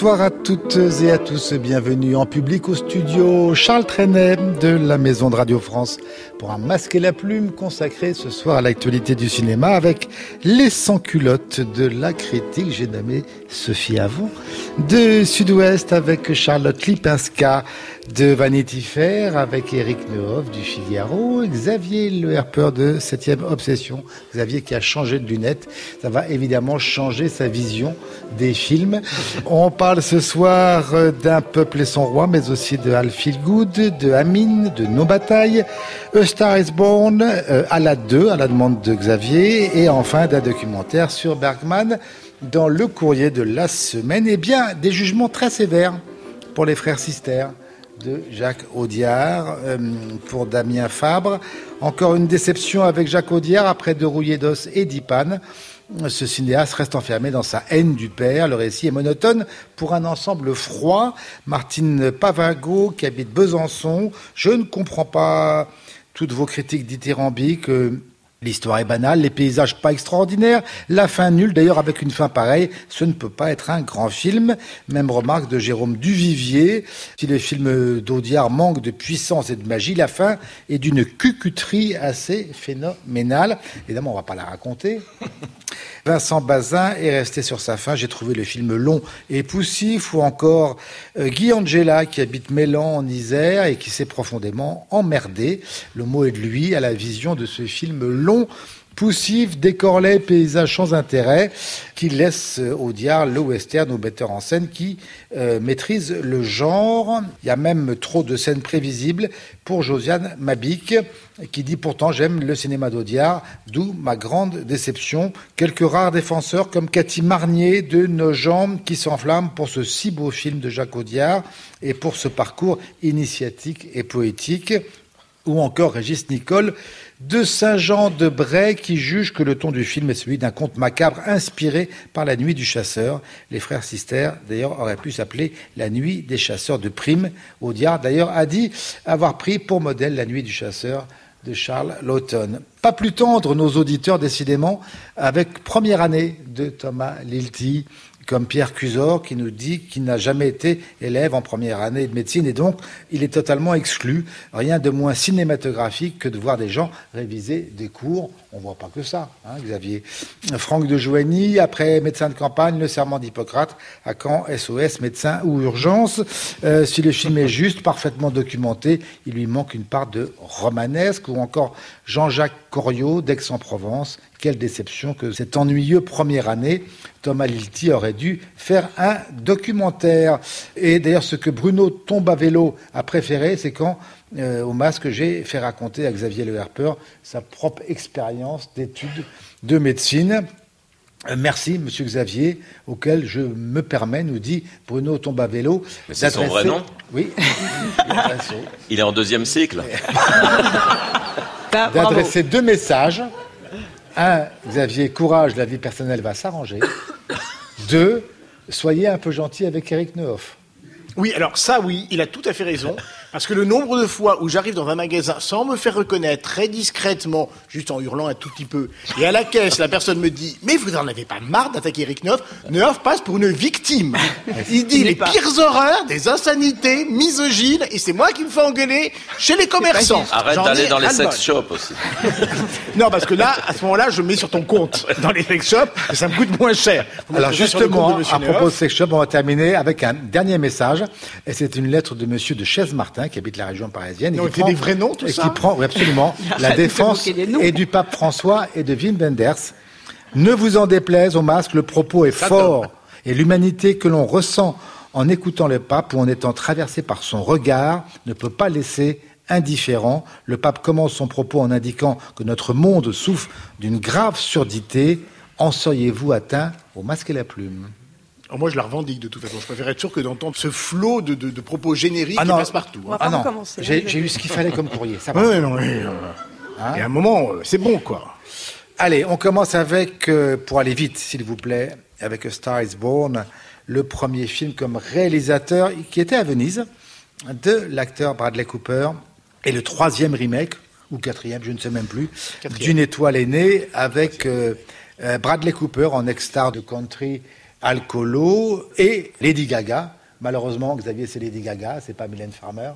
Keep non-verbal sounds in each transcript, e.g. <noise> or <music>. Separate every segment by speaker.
Speaker 1: Bonsoir à toutes et à tous, bienvenue en public au studio Charles Trenet de la Maison de Radio France pour un masque et la plume consacré ce soir à l'actualité du cinéma avec les sans-culottes de la critique, j'ai nommé Sophie Avon, de Sud-Ouest avec Charlotte Lipinska, de Vanity Fair avec Eric Nehoff du Figaro, Xavier Le Herper de 7e Obsession, Xavier qui a changé de lunettes, ça va évidemment changer sa vision des films. On parle ce soir d'un peuple et son roi, mais aussi de Al Good, de Amine, de Nos batailles, A Star is Born, euh, à la 2, à la demande de Xavier, et enfin d'un documentaire sur Bergman dans le courrier de la semaine. Eh bien, des jugements très sévères pour les frères Sister de Jacques Audiard euh, pour Damien Fabre. Encore une déception avec Jacques Audiard après De Rouillé d'os et d'Ipan. Ce cinéaste reste enfermé dans sa haine du père. Le récit est monotone pour un ensemble froid. Martine Pavago, qui habite Besançon. Je ne comprends pas toutes vos critiques dithyrambiques. Euh, L'histoire est banale, les paysages pas extraordinaires, la fin nulle. D'ailleurs, avec une fin pareille, ce ne peut pas être un grand film. Même remarque de Jérôme Duvivier. Si les films d'Audiard manquent de puissance et de magie, la fin est d'une cucuterie assez phénoménale. Évidemment, on va pas la raconter. <laughs> Vincent Bazin est resté sur sa fin. J'ai trouvé le film long et poussif, ou encore euh, Guy Angela qui habite Mélan en Isère et qui s'est profondément emmerdé. Le mot est de lui à la vision de ce film long poussif, décorlé, paysage sans intérêt, qui laisse au diable le western au metteur en scène qui euh, maîtrise le genre. Il y a même trop de scènes prévisibles pour Josiane Mabic, qui dit pourtant j'aime le cinéma d'Audiard, d'où ma grande déception. Quelques rares défenseurs comme Cathy Marnier de Nos Jambes qui s'enflamment pour ce si beau film de Jacques Audiard et pour ce parcours initiatique et poétique, ou encore Régis Nicole de Saint-Jean-de-Bray qui juge que le ton du film est celui d'un conte macabre inspiré par La Nuit du Chasseur. Les frères Sister, d'ailleurs, auraient pu s'appeler La Nuit des Chasseurs de Prime. Audiard, d'ailleurs, a dit avoir pris pour modèle La Nuit du Chasseur de Charles Lawton. Pas plus tendre, nos auditeurs, décidément, avec première année de Thomas Lilty, comme Pierre Cusor qui nous dit qu'il n'a jamais été élève en première année de médecine et donc il est totalement exclu. Rien de moins cinématographique que de voir des gens réviser des cours. On voit pas que ça, hein, Xavier. Franck de Joigny, après médecin de campagne, le serment d'Hippocrate, à quand SOS, médecin ou urgence? Euh, si le film est juste, parfaitement documenté, il lui manque une part de romanesque ou encore Jean-Jacques Coriot d'Aix-en-Provence. Quelle déception que cette ennuyeux première année. Thomas Lilti aurait dû faire un documentaire. Et d'ailleurs, ce que Bruno Tombe à vélo a préféré, c'est quand, euh, au masque, j'ai fait raconter à Xavier Le Herper sa propre expérience d'études de médecine. Euh, merci, Monsieur Xavier, auquel je me permets, nous dit Bruno Tomba Vélo.
Speaker 2: C'est son vrai nom
Speaker 1: Oui. <laughs>
Speaker 2: Il est en deuxième cycle. <laughs>
Speaker 1: D'adresser deux messages. Un, Xavier, courage, la vie personnelle va s'arranger. Deux, soyez un peu gentil avec Eric Nehoff.
Speaker 3: Oui, alors ça, oui, il a tout à fait raison. Parce que le nombre de fois où j'arrive dans un magasin sans me faire reconnaître très discrètement, juste en hurlant un tout petit peu, et à la caisse, la personne me dit Mais vous n'en avez pas marre d'attaquer Eric Neuf? Neuf passe pour une victime. <laughs> Il dit les pires horreurs, des insanités, misogynes, et c'est moi qui me fais engueuler chez les commerçants.
Speaker 2: Arrête d'aller dans les sex shops aussi. <laughs>
Speaker 3: non, parce que là, à ce moment-là, je mets sur ton compte dans les sex shops, et ça me coûte moins cher.
Speaker 1: Alors justement, à propos de sex shops, on va terminer avec un dernier message, et c'est une lettre de Monsieur de Chaise-Martin qui habite la région parisienne.
Speaker 3: Et qui prend, des vrais noms, tout
Speaker 1: et
Speaker 3: ça
Speaker 1: qui prend, oui, absolument, <laughs> la défense et du pape François et de Wim Wenders. Ne vous en déplaise au masque, le propos est fort. Et l'humanité que l'on ressent en écoutant le pape ou en étant traversé par son regard ne peut pas laisser indifférent. Le pape commence son propos en indiquant que notre monde souffre d'une grave surdité. En seriez-vous atteint au masque et la plume
Speaker 3: moi, je la revendique de toute façon. Je préfère être sûr que d'entendre ce flot de, de, propos génériques ah qui passe partout.
Speaker 1: Hein. Ah non, j'ai eu ce qu'il fallait comme courrier. Ça va.
Speaker 3: Oui, non, oui, euh, hein Et à un moment, euh, c'est bon, quoi.
Speaker 1: Allez, on commence avec, euh, pour aller vite, s'il vous plaît, avec A Star is Born, le premier film comme réalisateur qui était à Venise de l'acteur Bradley Cooper et le troisième remake, ou quatrième, je ne sais même plus, d'une étoile aînée avec euh, euh, Bradley Cooper en ex-star de country alcoolo et Lady Gaga. Malheureusement, Xavier, c'est Lady Gaga, c'est pas Mylène Farmer.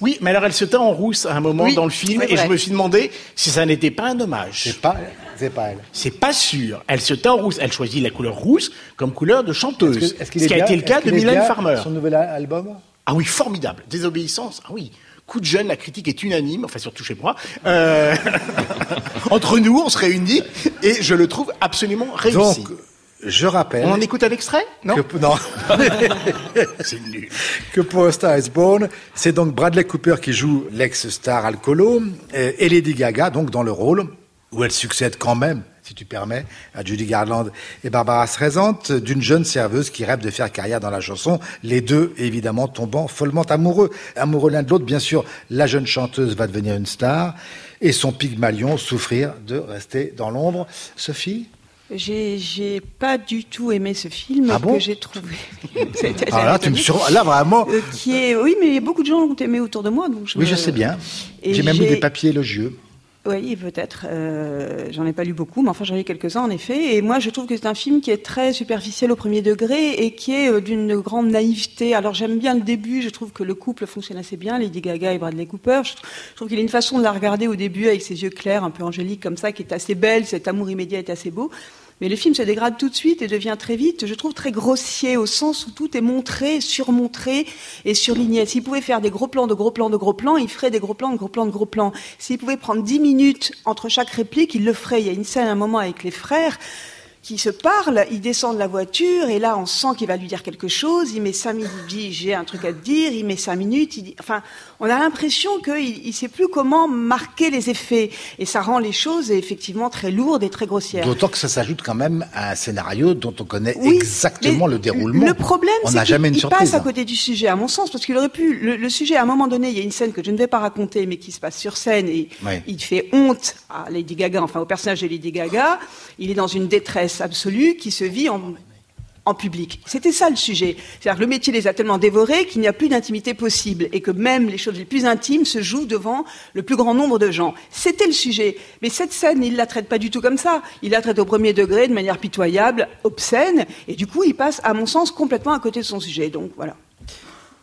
Speaker 3: Oui, mais alors elle se teint en rousse à un moment
Speaker 4: Oui,
Speaker 3: dans le film et je me suis demandé si ça n'était pas un hommage.
Speaker 1: C'est pas, c'est pas elle.
Speaker 3: C'est pas sûr. Elle se teint en rousse. Elle choisit la couleur rousse comme couleur de chanteuse.
Speaker 1: Est-ce que- est-ce qu'il
Speaker 3: ce qui a été le cas de Mylène Farmer.
Speaker 1: Son nouvel album?
Speaker 3: Ah oui, formidable. Désobéissance. Ah oui. Coup de jeune, la critique est unanime, enfin surtout chez moi. Euh, <laughs> Entre nous, on se réunit et je le trouve absolument réussi.
Speaker 1: Donc, je rappelle.
Speaker 3: on en écoute un extrait Non
Speaker 1: que, non, <laughs>
Speaker 3: C'est nul.
Speaker 1: que pour A Star is Born, c'est donc Bradley Cooper qui joue l'ex-star alcoolo euh, et Lady Gaga, donc dans le rôle où elle succède quand même, si tu permets, à Judy Garland et Barbara Streisand, d'une jeune serveuse qui rêve de faire carrière dans la chanson, les deux évidemment tombant follement amoureux. Amoureux l'un de l'autre, bien sûr, la jeune chanteuse va devenir une star et son Pygmalion souffrir de rester dans l'ombre. Sophie?
Speaker 4: J'ai j'ai pas du tout aimé ce film
Speaker 1: Ah bon
Speaker 4: que j'ai trouvé. <laughs> <laughs>
Speaker 1: Ah là, tu me sur... là vraiment.
Speaker 4: Euh, qui est oui mais beaucoup de gens l'ont aimé autour de moi donc je
Speaker 1: Oui,
Speaker 4: me-
Speaker 1: je sais bien. J'ai même
Speaker 4: j'ai-
Speaker 1: des papiers élogieux.
Speaker 4: Oui, peut-être. Euh, j'en ai pas lu beaucoup, mais enfin j'en ai quelques-uns en effet. Et moi, je trouve que c'est un film qui est très superficiel au premier degré et qui est euh, d'une grande naïveté. Alors j'aime bien le début. Je trouve que le couple fonctionne assez bien, Lady Gaga et Bradley Cooper. Je, trouve qu'il a une façon de la regarder au début avec ses yeux clairs, un peu angéliques comme ça, qui est assez belle. Cet amour immédiat est assez beau. Mais le film se dégrade tout de suite et devient très vite, je trouve, très grossier, au sens où tout est montré, surmontré et surligné. S'il pouvait faire des gros plans de gros plans de gros plans, il ferait des gros plans de gros plans de gros plans. S'il pouvait prendre dix minutes entre chaque réplique, il le ferait. Il y a une scène, un moment avec les frères qui se parlent, il descend de la voiture et là on sent qu'il va lui dire quelque chose, il met cinq minutes, il dit j'ai un truc à te dire, il met cinq minutes, il dit, enfin on a l'impression qu'il ne sait plus comment marquer les effets et ça rend les choses effectivement très lourdes et très grossières.
Speaker 1: D'autant que ça s'ajoute quand même à un scénario dont on connaît
Speaker 4: Oui,
Speaker 1: exactement le déroulement.
Speaker 4: Le problème,
Speaker 1: on
Speaker 4: c'est qu'il passe à côté du sujet, à mon sens, parce qu'il aurait pu. Le, le sujet, à un moment donné, il y a une scène que je ne vais pas raconter, mais qui se passe sur scène, et
Speaker 1: Oui.
Speaker 4: il fait honte à Lady Gaga, enfin au personnage de Lady Gaga. Il est dans une détresse absolue qui se vit en en public. C'était ça le sujet. C'est-à-dire que le métier les a tellement dévorés qu'il n'y a plus d'intimité possible et que même les choses les plus intimes se jouent devant le plus grand nombre de gens. C'était le sujet. Mais cette scène, il la traite pas du tout comme ça. Il la traite au premier degré, de manière pitoyable, obscène, et du coup, il passe, à mon sens, complètement à côté de son sujet. Donc voilà.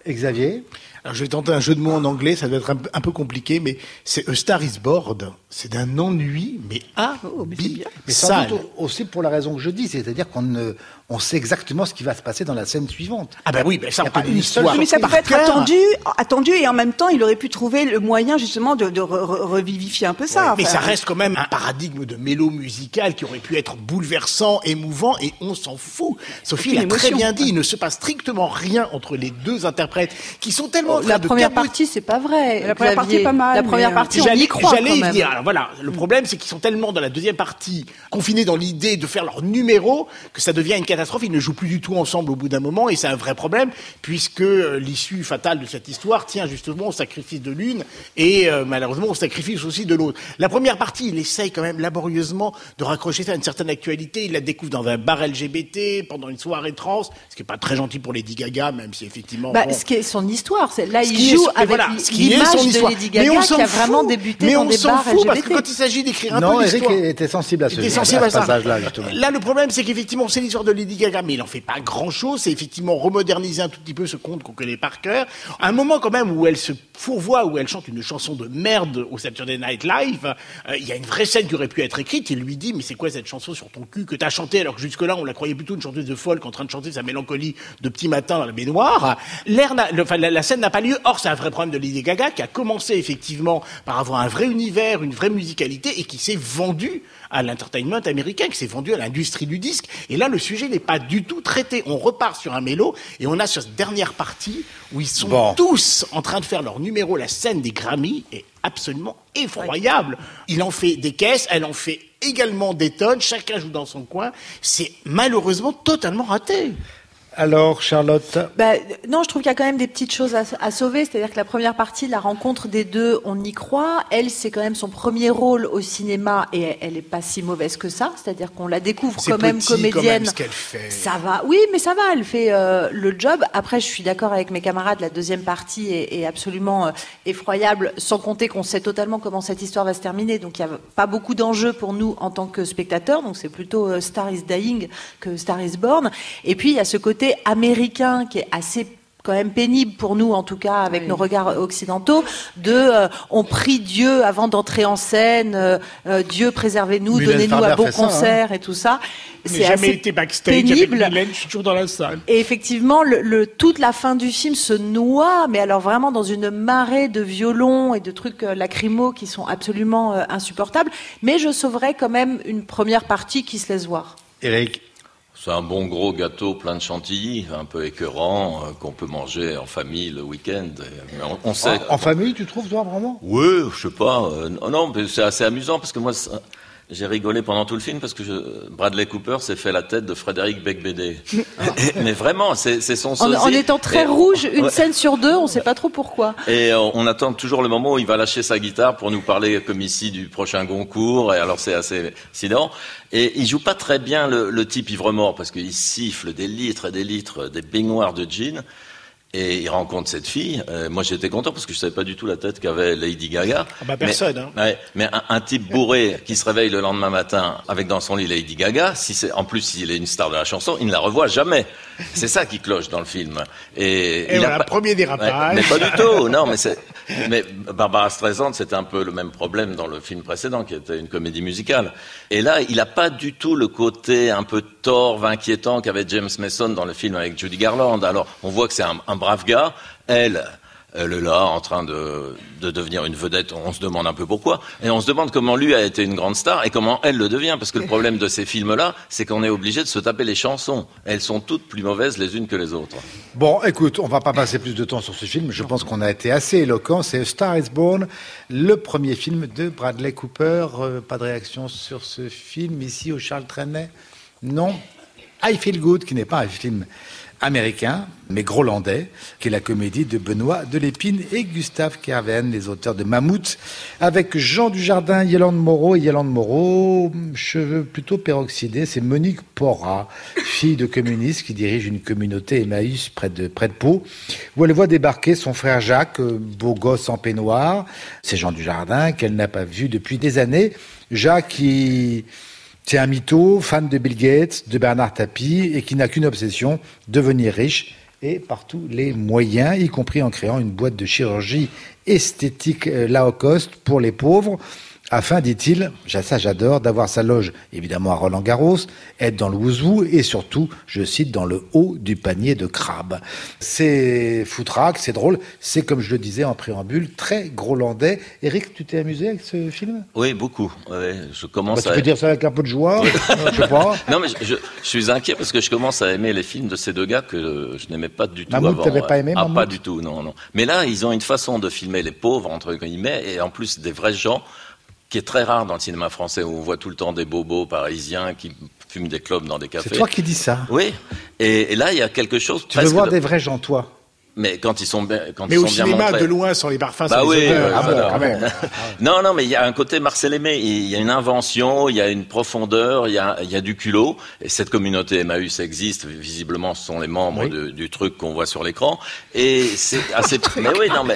Speaker 1: Xavier?
Speaker 3: Alors, je vais tenter un jeu de mots en anglais, ça doit être un, peu- un peu compliqué, mais c'est A Star is Bored. C'est d'un ennui, mais
Speaker 4: Oh, mais c'est bien.
Speaker 1: Mais sans
Speaker 3: abyssal.
Speaker 1: doute aussi pour la raison que je dis, c'est-à-dire qu'on ne, on sait exactement ce qui va se passer dans la scène suivante.
Speaker 3: Ah ben oui, ben ça,
Speaker 1: pas une
Speaker 3: l'histoire.
Speaker 1: seule
Speaker 4: mais ça peut être attendu, attendu, et en même temps, il aurait pu trouver le moyen justement de, de re- re- revivifier un peu ça.
Speaker 3: Mais
Speaker 4: Enfin,
Speaker 3: ça reste quand même un paradigme de mélo musical qui aurait pu être bouleversant, émouvant, et on s'en fout. Sophie l'a très bien dit, il ne se passe strictement rien entre les deux interprètes qui sont tellement en train
Speaker 5: La
Speaker 3: de
Speaker 5: première partie, c'est pas vrai.
Speaker 4: La première partie est
Speaker 5: Xavier.
Speaker 4: pas mal,
Speaker 5: La première
Speaker 4: euh,
Speaker 5: partie, on
Speaker 3: J'allais
Speaker 5: y croit
Speaker 3: j'allais y venir. Alors voilà, le problème c'est qu'ils sont tellement dans la deuxième partie confinés dans l'idée de faire leur numéro que ça devient une catastrophe. Ils ne jouent plus du tout ensemble au bout d'un moment et c'est un vrai problème puisque euh, l'issue fatale de cette histoire tient justement au sacrifice de l'une et euh, malheureusement au sacrifice aussi de l'autre. La première partie, il essaye quand même laborieusement de raccrocher ça à une certaine actualité. Il la découvre dans un bar LGBT pendant une soirée trans, ce qui est pas très gentil pour Lady Gaga, même si effectivement.
Speaker 5: Bah,
Speaker 3: bon,
Speaker 5: ce qui est son histoire, c'est là
Speaker 3: ce
Speaker 5: il
Speaker 3: est
Speaker 5: joue
Speaker 3: mais
Speaker 5: avec
Speaker 3: voilà, ce qui est
Speaker 5: l'image
Speaker 3: son
Speaker 5: de
Speaker 3: histoire.
Speaker 5: Lady
Speaker 3: Mais on
Speaker 5: Gaga
Speaker 3: s'en
Speaker 5: qui a
Speaker 3: fout.
Speaker 5: vraiment débuté
Speaker 3: mais
Speaker 5: dans
Speaker 3: on
Speaker 5: des bars
Speaker 3: fout parce que quand il s'agit d'écrire un
Speaker 1: non,
Speaker 3: peu
Speaker 1: Eric
Speaker 3: l'histoire.
Speaker 1: était sensible à ce,
Speaker 3: Il était
Speaker 1: à
Speaker 3: sensible
Speaker 1: ce passage-là, justement.
Speaker 3: Là, le problème, c'est qu'effectivement, c'est l'histoire de Lady Gaga, mais il en fait pas grand-chose. C'est effectivement remoderniser un tout petit peu ce conte qu'on connaît par cœur. À un moment, quand même, où elle se fourvoie, où elle chante une chanson de merde au Saturday Night Live, euh, il y a une vraie scène qui aurait pu être écrite. Il lui dit, mais c'est quoi cette chanson sur ton cul que t'as chanté alors que jusque-là, on la croyait plutôt une chanteuse de folk en train de chanter sa mélancolie de petit matin dans la baignoire? L'air n'a- le- enfin, la, la scène n'a pas lieu. Or, c'est un vrai problème de Lady Gaga qui a commencé effectivement par avoir un vrai univers, une vraie musicalité et qui s'est vendu à l'entertainment américain, qui s'est vendu à l'industrie du disque. Et là, le sujet n'est pas du tout traité. On repart sur un mélo et on a sur cette dernière partie où ils sont
Speaker 1: Bon.
Speaker 3: tous en train de faire leur numéro. La scène des Grammy est absolument effroyable. Il en fait des caisses, elle en fait également des tonnes. Chacun joue dans son coin. C'est malheureusement totalement raté.
Speaker 1: Alors, Charlotte
Speaker 5: bah, Non, je trouve qu'il y a quand même des petites choses à, à sauver. C'est-à-dire que la première partie, la rencontre des deux, on y croit. Elle, c'est quand même son premier rôle au cinéma et elle n'est pas si mauvaise que ça. C'est-à-dire qu'on la découvre quand même
Speaker 3: petit, quand
Speaker 5: comédienne.
Speaker 3: même, ce qu'elle fait.
Speaker 5: Ça va, oui, mais ça va, elle fait euh, le job. Après, je suis d'accord avec mes camarades, la deuxième partie est, est absolument euh, effroyable, sans compter qu'on sait totalement comment cette histoire va se terminer. Donc, il n'y a pas beaucoup d'enjeux pour nous en tant que spectateurs. Donc, c'est plutôt euh, Star is Dying que Star is Born. Et puis, il y a ce côté américain qui est assez quand même pénible pour nous, en tout cas avec
Speaker 4: Oui.
Speaker 5: nos regards occidentaux, de euh, on prie Dieu avant d'entrer en scène, euh, euh, Dieu préservez-nous, donnez-nous un bon
Speaker 1: ça, hein.
Speaker 5: concert et tout ça.
Speaker 3: J'ai
Speaker 5: C'est
Speaker 3: jamais
Speaker 5: assez
Speaker 3: été backstage
Speaker 5: pénible.
Speaker 3: avec Mylène, je suis toujours dans la salle.
Speaker 5: Et effectivement, le, le- toute la fin du film se noie, mais alors vraiment dans une marée de violons et de trucs lacrymaux qui sont absolument euh, insupportables. Mais je sauverais quand même une première partie qui se laisse voir.
Speaker 1: Eric
Speaker 2: C'est un bon gros gâteau plein de chantilly, un peu écœurant, euh, qu'on peut manger en famille le week-end. Mais on, on sait.
Speaker 1: en, en famille, tu trouves, toi, vraiment?
Speaker 2: Oui, je sais pas. euh, non, non, mais c'est assez amusant parce que moi, ça- j'ai rigolé pendant tout le film parce que je- Bradley Cooper s'est fait la tête de Frédéric Becbédé. <laughs> mais vraiment, c'est son
Speaker 5: En,
Speaker 2: sosie.
Speaker 5: en étant très
Speaker 2: Et-
Speaker 5: rouge, une
Speaker 2: Ouais.
Speaker 5: scène sur deux, on ne sait pas trop pourquoi.
Speaker 2: Et euh, on attend toujours le moment où il va lâcher sa guitare pour nous parler comme ici du prochain Goncourt. Et alors c'est assez sidérant. Et il joue pas très bien le, le type ivre-mort parce qu'il siffle des litres et des litres, des baignoires de gin. Et il rencontre cette fille. Euh, moi j'étais content parce que je savais pas du tout la tête qu'avait Lady Gaga.
Speaker 3: Ah bah, personne, hein.
Speaker 2: Ouais, mais un, un type bourré qui se réveille le lendemain matin avec dans son lit Lady Gaga, si c'est en plus s'il est une star de la chanson, il ne la revoit jamais. C'est ça qui cloche dans le film. Et,
Speaker 3: Et
Speaker 2: il a pas-
Speaker 3: premier dérapage.
Speaker 2: Ouais, mais pas du tout. Non, mais c'est. <laughs> Mais Barbara Streisand, c'était un peu le même problème dans le film précédent, qui était une comédie musicale. Et là, il a pas du tout le côté un peu torve, inquiétant qu'avait James Mason dans le film avec Judy Garland. Alors, on voit que c'est un, un brave gars. Elle. Elle est là, en train de, de devenir une vedette. On se demande un peu pourquoi. Et on se demande comment lui a été une grande star et comment elle le devient. Parce que le problème de ces films-là, c'est qu'on est obligé de se taper les chansons. Elles sont toutes plus mauvaises les unes que les autres.
Speaker 1: Bon, écoute, on va pas passer plus de temps sur ce film. Je pense qu'on a été assez éloquent. C'est Star is Born, le premier film de Bradley Cooper. Euh, pas de réaction sur ce film ici au Charles Trenet? Non? I Feel Good, qui n'est pas un film américain, mais grolandais, qui est la comédie de Benoît Delépine et Gustave Kerven, les auteurs de Mammouth, avec Jean Dujardin, Yolande Moreau et Yolande Moreau, cheveux plutôt peroxydés, c'est Monique Porra, fille de communiste qui dirige une communauté Emmaüs près de, près de Pau, où elle voit débarquer son frère Jacques, euh, beau gosse en peignoir. C'est Jean Dujardin qu'elle n'a pas vu depuis des années. Jacques qui... C'est un mytho, fan de Bill Gates, de Bernard Tapie, et qui n'a qu'une obsession, devenir riche, et par tous les moyens, y compris en créant une boîte de chirurgie esthétique euh, low cost pour les pauvres, afin, dit-il, ça j'adore, d'avoir sa loge évidemment à Roland Garros, être dans le wouzou et surtout, je cite, dans le haut du panier de crabe. C'est foutraque, c'est drôle, c'est comme je le disais en préambule, très grolandais. Eric, tu t'es amusé avec ce film?
Speaker 2: Oui, beaucoup. Ouais, je
Speaker 1: Bah,
Speaker 2: commence
Speaker 1: Tu
Speaker 2: à.
Speaker 1: peux dire ça avec un peu de joie, <laughs> je sais pas.
Speaker 2: Non, mais je, je- je suis inquiet parce que je commence à aimer les films de ces deux gars que je n'aimais pas du tout
Speaker 1: Mammouth,
Speaker 2: avant.
Speaker 1: pas aimé,
Speaker 2: Ah, pas du tout, non, non. Mais là, ils ont une façon de filmer les pauvres, entre guillemets, et en plus des vrais gens, qui est très rare dans le cinéma français, où on voit tout le temps des bobos parisiens qui fument des clopes dans des cafés.
Speaker 1: C'est toi qui dis ça.
Speaker 2: Oui. Et, et là, il y a quelque chose.
Speaker 1: Tu veux voir
Speaker 2: de-
Speaker 1: des vrais gens, toi
Speaker 2: Mais quand ils sont bien, quand
Speaker 3: Mais
Speaker 2: ils
Speaker 3: au
Speaker 2: sont bien
Speaker 3: cinéma,
Speaker 2: montrés.
Speaker 3: de loin, sans les parfums,
Speaker 2: Bah oui,
Speaker 3: odeurs.
Speaker 2: euh,
Speaker 1: Ah bon, quand même. <laughs>
Speaker 2: Non, non, mais il y a un côté Marcel Aimé. Il y a une invention, il y a une profondeur, il y a, il y a du culot. Et cette communauté Emmaüs existe. Visiblement, ce sont les membres
Speaker 1: Oui.
Speaker 2: de- du truc qu'on voit sur l'écran. Et c'est assez. <laughs> mais oui, non, mais.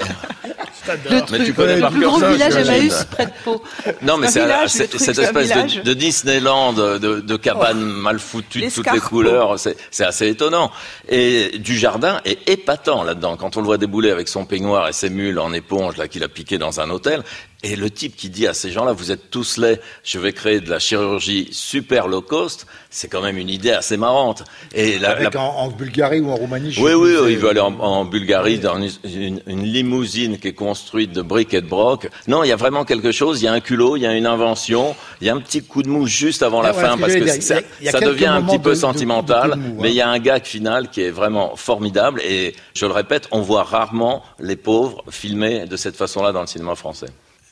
Speaker 5: Le
Speaker 2: Mais tu connais
Speaker 5: le
Speaker 2: par
Speaker 5: plus
Speaker 2: cœur
Speaker 5: grand
Speaker 2: ça,
Speaker 5: village. Emmaüs près de Pau.
Speaker 2: Non, mais c'est cette espèce de, de Disneyland, de, de cabanes mal foutues de toutes les couleurs. C'est assez étonnant. Et du jardin est épatant Quand on le voit débouler avec son peignoir et ses mules en éponge là qu'il a piqué dans un hôtel. Et le type qui dit à ces gens-là, vous êtes tous laids, je vais créer de la chirurgie super low cost, c'est quand même une idée assez marrante. Et la,
Speaker 1: Avec
Speaker 2: la-
Speaker 1: en, en Bulgarie ou en Roumanie je
Speaker 2: oui, oui, oui, il veut aller en, en Bulgarie dans une, une- une limousine qui est construite de briques et de broc. Non, il y a vraiment quelque chose, il y a un culot, il y a une invention, il y a un petit coup de mou juste avant la
Speaker 1: voilà
Speaker 2: fin parce que
Speaker 1: dire.
Speaker 2: ça,
Speaker 1: Il y a- il y a
Speaker 2: ça
Speaker 1: quelques
Speaker 2: devient un petit peu
Speaker 1: de- de- de
Speaker 2: sentimental,
Speaker 1: coup de mou, hein.
Speaker 2: mais il y a un gag final qui est vraiment formidable et je le répète, on voit rarement les pauvres filmés de cette façon-là dans le cinéma français.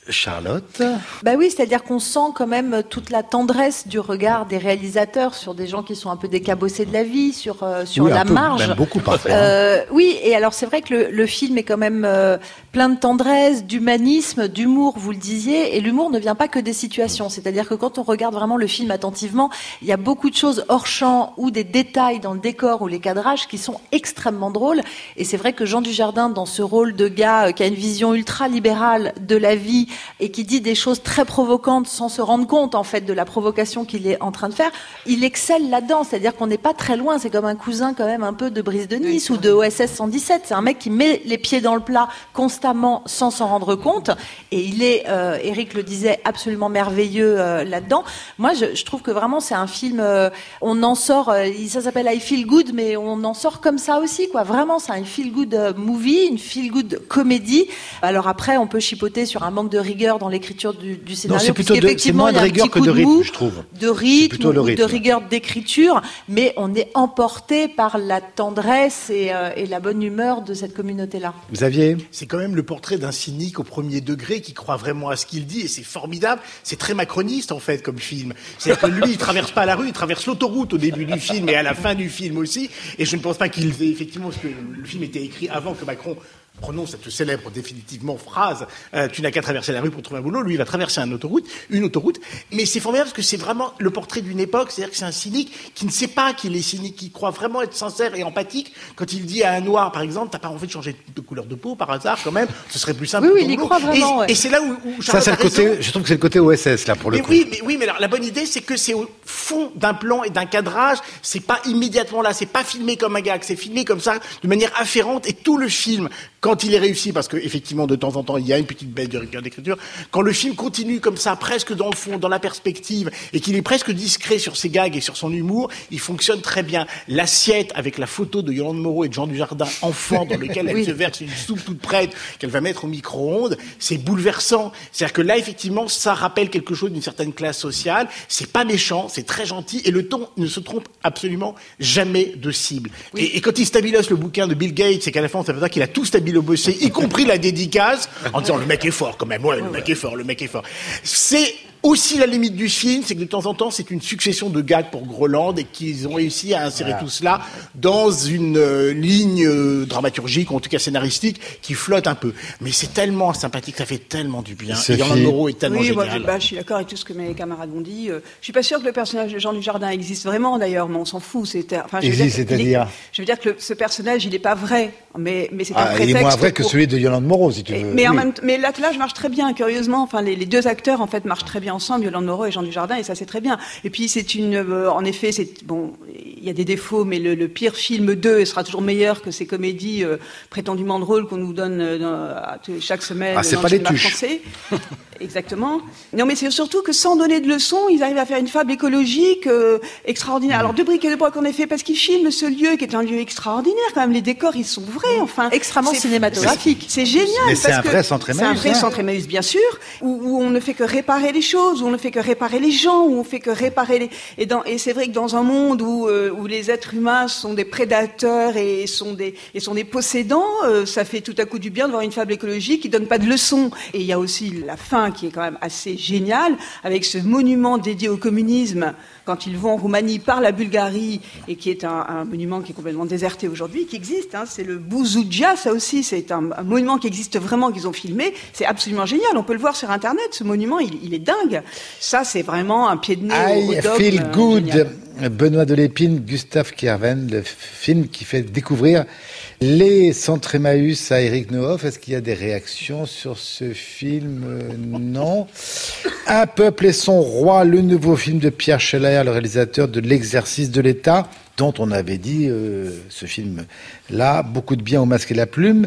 Speaker 1: Charlotte
Speaker 5: Bah oui, c'est-à-dire qu'on sent quand même toute la tendresse du regard des réalisateurs sur des gens qui sont un peu décabossés de la vie, sur euh, sur
Speaker 1: Oui,
Speaker 5: la
Speaker 1: peu,
Speaker 5: marge.
Speaker 1: même beaucoup parfois, hein.
Speaker 5: Euh, oui, et alors c'est vrai que le, le film est quand même euh, plein de tendresse, d'humanisme, d'humour, vous le disiez, et l'humour ne vient pas que des situations. C'est-à-dire que quand on regarde vraiment le film attentivement, il y a beaucoup de choses hors champ ou des détails dans le décor ou les cadrages qui sont extrêmement drôles. Et c'est vrai que Jean Dujardin, dans ce rôle de gars euh, qui a une vision ultra libérale de la vie et qui dit des choses très provocantes sans se rendre compte en fait de la provocation qu'il est en train de faire, il excelle là-dedans. C'est-à-dire qu'on n'est pas très loin. C'est comme un cousin quand même un peu de Brise de Nice ou de OSS 117. C'est un mec qui met les pieds dans le plat constamment sans s'en rendre compte. Et il est, euh, Eric le disait, absolument merveilleux euh, là-dedans. Moi, je, je trouve que vraiment c'est un film. euh, on en sort. euh, ça s'appelle I Feel Good, mais on en sort comme ça aussi, quoi. Vraiment, c'est un feel good movie, une feel good comédie. Alors après, on peut chipoter sur un manque de rigueur dans l'écriture du, du
Speaker 1: Non,
Speaker 5: scénario.
Speaker 1: c'est plutôt de, c'est moins de rigueur que de rythme,
Speaker 5: mou
Speaker 1: je trouve.
Speaker 5: de rythme,
Speaker 1: plutôt le
Speaker 5: ou de
Speaker 1: rythme.
Speaker 5: rigueur d'écriture, mais on est emporté par la tendresse et, euh, et la bonne humeur de cette communauté-là.
Speaker 1: Xavier
Speaker 3: C'est quand même le portrait d'un cynique au premier degré qui croit vraiment à ce qu'il dit et c'est formidable. C'est très macroniste en fait comme film. C'est-à-dire que lui, il traverse pas la rue, il traverse l'autoroute au début du film et à la fin du film aussi. Et je ne pense pas qu'il ait effectivement, parce que le film était écrit avant que Macron prononce cette célèbre définitivement phrase euh, tu n'as qu'à traverser la rue pour trouver un boulot lui il va traverser une autoroute une autoroute mais c'est formidable parce que c'est vraiment le portrait d'une époque c'est-à-dire que c'est un cynique qui ne sait pas qu'il est cynique qui croit vraiment être sincère et empathique quand il dit à un noir par exemple t'as pas envie de changer de couleur de peau par hasard quand même ce serait plus simple
Speaker 5: Oui, oui, il y
Speaker 3: boulot.
Speaker 5: croit vraiment,
Speaker 3: et,
Speaker 5: ouais.
Speaker 3: et c'est là où, où
Speaker 1: Ça, c'est le
Speaker 3: raison.
Speaker 1: côté, je trouve que c'est le côté OSS, là, pour le
Speaker 3: Mais
Speaker 1: coup.
Speaker 3: oui, mais oui, mais alors la bonne idée, c'est que c'est au fond d'un plan et d'un cadrage. C'est pas immédiatement là, c'est pas filmé comme un gag, c'est filmé comme ça, de manière afférente. Et tout le film, quand il est réussi, parce que effectivement, de temps en temps, il y a une petite baisse de rigueur d'écriture. Quand le film continue comme ça, presque dans le fond, dans la perspective, et qu'il est presque discret sur ses gags et sur son humour, il fonctionne très bien. L'assiette avec la photo de Yolande Moreau et de Jean Dujardin, enfant, dans lequel elle se verse une soupe toute prête qu'elle va mettre au micro-ondes, c'est bouleversant. C'est-à-dire que là, effectivement, ça rappelle quelque chose d'une certaine classe sociale. C'est pas méchant, c'est très gentil, et le ton ne se trompe absolument jamais de cible. Et, et quand il stabilosse le bouquin de Bill Gates, c'est qu'à la fin, ça veut dire qu'il a tout stabilobossé, y compris la dédicace, en disant le mec est fort quand même, ouais, le mec est fort, le mec est fort. C'est aussi la limite du film, c'est que de temps en temps, c'est une succession de gags pour Groland et qu'ils ont réussi à insérer tout cela dans une euh, ligne euh, dramaturgique, ou en tout cas scénaristique, qui flotte un peu. Mais c'est tellement sympathique, ça fait tellement du bien.
Speaker 1: Sophie.
Speaker 3: Et Yolande Moreau est tellement
Speaker 4: Oui, moi,
Speaker 3: géniale.
Speaker 4: je, bah, je suis d'accord avec tout ce que mes camarades ont dit. Euh, je suis pas sûre que le personnage de Jean Dujardin existe vraiment, d'ailleurs, mais on s'en fout. C'est, enfin, je veux
Speaker 1: Existe,
Speaker 4: dire qu'il est-
Speaker 1: c'est-à-dire
Speaker 4: Je veux dire que le- ce personnage, il n'est pas vrai, mais, mais c'est un
Speaker 1: Ah,
Speaker 4: prétexte.
Speaker 1: il est moins vrai que celui de Yolande Moreau, si tu
Speaker 4: Et-
Speaker 1: veux.
Speaker 4: mais en
Speaker 1: Oui.
Speaker 4: même t- mais l'attelage marche très bien, curieusement. Enfin, les, les deux acteurs en fait marchent très bien ensemble, Yolande Moreau et Jean Dujardin, et ça c'est très bien. Et puis c'est une, euh, en effet, c'est bon, il y a des défauts, mais le, le pire film 2 sera toujours meilleur que ces comédies euh, prétendument drôles qu'on nous donne euh, chaque semaine
Speaker 1: Ah, c'est
Speaker 4: dans
Speaker 1: pas
Speaker 4: le
Speaker 1: les
Speaker 4: cinéma
Speaker 1: tuches.
Speaker 4: français. <laughs> Exactement. Non, mais c'est surtout que sans donner de leçons, ils arrivent à faire une fable écologique euh, extraordinaire. Alors de briques et de broc en effet, parce qu'ils filment ce lieu qui est un lieu extraordinaire. Quand même, les décors ils sont vrais. Enfin,
Speaker 5: Extrêmement cinématographique.
Speaker 4: C'est génial.
Speaker 1: Mais c'est un vrai centre
Speaker 4: C'est un
Speaker 1: Emmaüs,
Speaker 4: vrai
Speaker 1: hein.
Speaker 4: centre Emmaüs, bien sûr, où, où on ne fait que réparer les choses, où on ne fait que réparer les gens, où on fait que réparer les. Et, c'est vrai que dans un monde où, euh, où les êtres humains sont des prédateurs et sont des, et sont des possédants, euh, ça fait tout à coup du bien de voir une fable écologique qui donne pas de leçons. Et il y a aussi la fin qui est quand même assez géniale, avec ce monument dédié au communisme quand ils vont en Roumanie par la Bulgarie et qui est un, un monument qui est complètement déserté aujourd'hui, qui existe. Hein, c'est le Bouzoudia, ça aussi, c'est un, un monument qui existe vraiment, qu'ils ont filmé. C'est absolument génial. On peut le voir sur Internet. Ce monument, il, il est dingue. Ça, c'est vraiment un pied de nez au, au
Speaker 1: I
Speaker 4: dogme,
Speaker 1: Feel
Speaker 4: euh,
Speaker 1: Good,
Speaker 4: génial.
Speaker 1: Benoît Delépine, Gustave Kerven, le film qui fait découvrir les centres à Eric Nohoff. Est-ce qu'il y a des réactions sur ce film? Euh, Non. Un peuple et son roi, le nouveau film de Pierre Scheller, le réalisateur de L'exercice de l'État, dont on avait dit euh, ce film-là, beaucoup de bien au masque et la plume.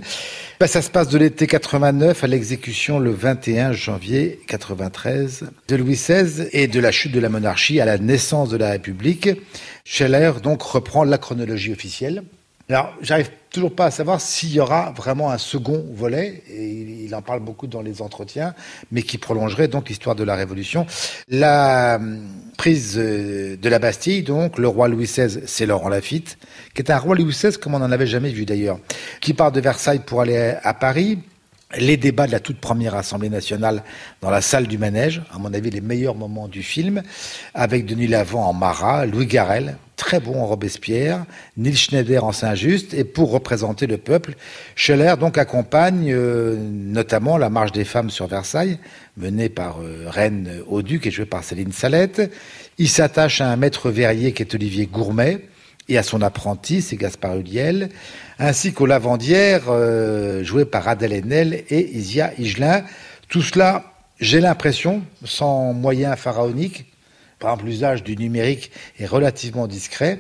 Speaker 1: Ben, ça se passe de l'été 89 à l'exécution le 21 janvier 93 de Louis XVI et de la chute de la monarchie à la naissance de la République. Scheller donc reprend la chronologie officielle. Alors, j'arrive toujours pas à savoir s'il y aura vraiment un second volet, et il en parle beaucoup dans les entretiens, mais qui prolongerait donc l'histoire de la Révolution. La hum, prise euh, de la Bastille, donc, le roi Louis XVI, c'est Laurent Lafitte, qui est un roi Louis XVI comme on n'en avait jamais vu d'ailleurs, qui part de Versailles pour aller à Paris, les débats de la toute première Assemblée nationale dans la salle du manège, à mon avis les meilleurs moments du film, avec Denis Lavant en Marat, Louis Garrel, très bon en Robespierre, Neil Schneider en Saint-Just, et pour représenter le peuple, Scheller donc accompagne euh, notamment la marche des femmes sur Versailles, menée par euh, Reine Auduc et jouée par Céline Salette. Il s'attache à un maître verrier qui est Olivier Gourmet, et à son apprenti, c'est Gaspard Huliel, ainsi qu'aux lavandières euh, jouées par Adèle Haenel et Isia Higelin. Tout cela, j'ai l'impression, sans moyens pharaoniques, par exemple l'usage du numérique est relativement discret,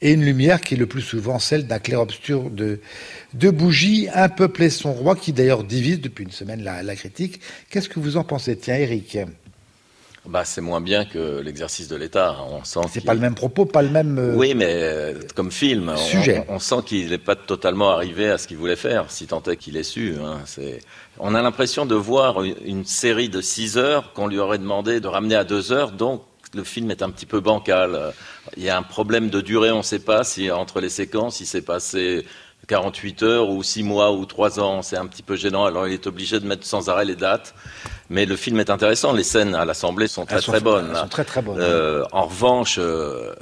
Speaker 1: et une lumière qui est le plus souvent celle d'un clair-obscur de, bougies, un peuple son roi, qui d'ailleurs divise depuis une semaine la, la critique. Qu'est-ce que vous en pensez? Tiens, Eric
Speaker 2: bah, c'est moins bien que l'exercice de l'État. On sent.
Speaker 1: C'est pas le même propos, pas le même. Euh,
Speaker 2: oui, mais euh, comme film,
Speaker 1: sujet.
Speaker 2: On, sent qu'il n'est pas totalement arrivé à ce qu'il voulait faire, si tant est qu'il ait su. Hein. On a l'impression de voir une série de 6 heures qu'on lui aurait demandé de ramener à 2 heures, donc le film est un petit peu bancal. Il y a un problème de durée, on ne sait pas si entre les séquences, il s'est passé 48 heures ou 6 mois ou 3 ans. C'est un petit peu gênant. Alors il est obligé de mettre sans arrêt les dates. Mais le film est intéressant. Les scènes à l'Assemblée sont très très bonnes.
Speaker 1: Sont très très bonnes.
Speaker 2: Euh, en revanche, euh,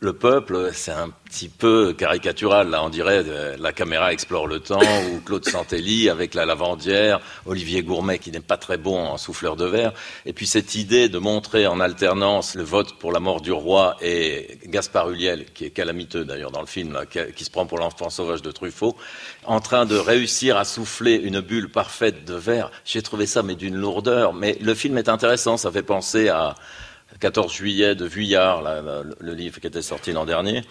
Speaker 2: le peuple, c'est un petit peu caricatural. Là, on dirait euh, la caméra explore le temps <laughs> ou Claude Santelli avec la lavandière, Olivier Gourmet qui n'est pas très bon en souffleur de verre. Et puis cette idée de montrer en alternance le vote pour la mort du roi et Gaspard Huliel, qui est calamiteux d'ailleurs dans le film, qui, se prend pour l'enfant sauvage de Truffaut, en train de réussir à souffler une bulle parfaite de verre. J'ai trouvé ça mais d'une lourdeur mais le film est intéressant, ça fait penser à 14 juillet de Vuillard, le livre qui était sorti l'an dernier.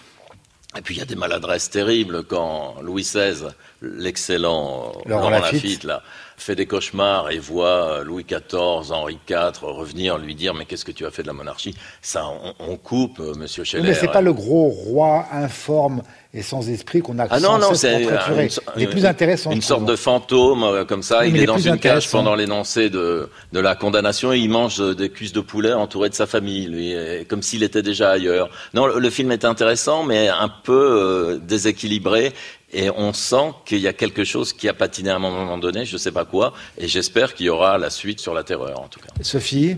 Speaker 2: Et puis il y a des maladresses terribles quand Louis XVI, l'excellent Laurent Lafitte, là, fait des cauchemars et voit Louis XIV, Henri IV revenir lui dire mais qu'est-ce que tu as fait de la monarchie? Ça, on, coupe, euh, Monsieur Scheller.
Speaker 1: Mais c'est pas le gros roi informe et sans esprit qu'on a
Speaker 2: ah non non
Speaker 1: c'est les plus intéressants
Speaker 2: une sorte de fantôme euh, comme ça. Il est dans une cage pendant l'énoncé de de la condamnation. Et il mange des cuisses de poulet entouré de sa famille lui comme s'il était déjà ailleurs. Non le, film est intéressant mais un peu euh, déséquilibré et on sent qu'il y a quelque chose qui a patiné à un moment donné, je ne sais pas quoi, et j'espère qu'il y aura la suite sur la terreur, en tout cas.
Speaker 1: Sophie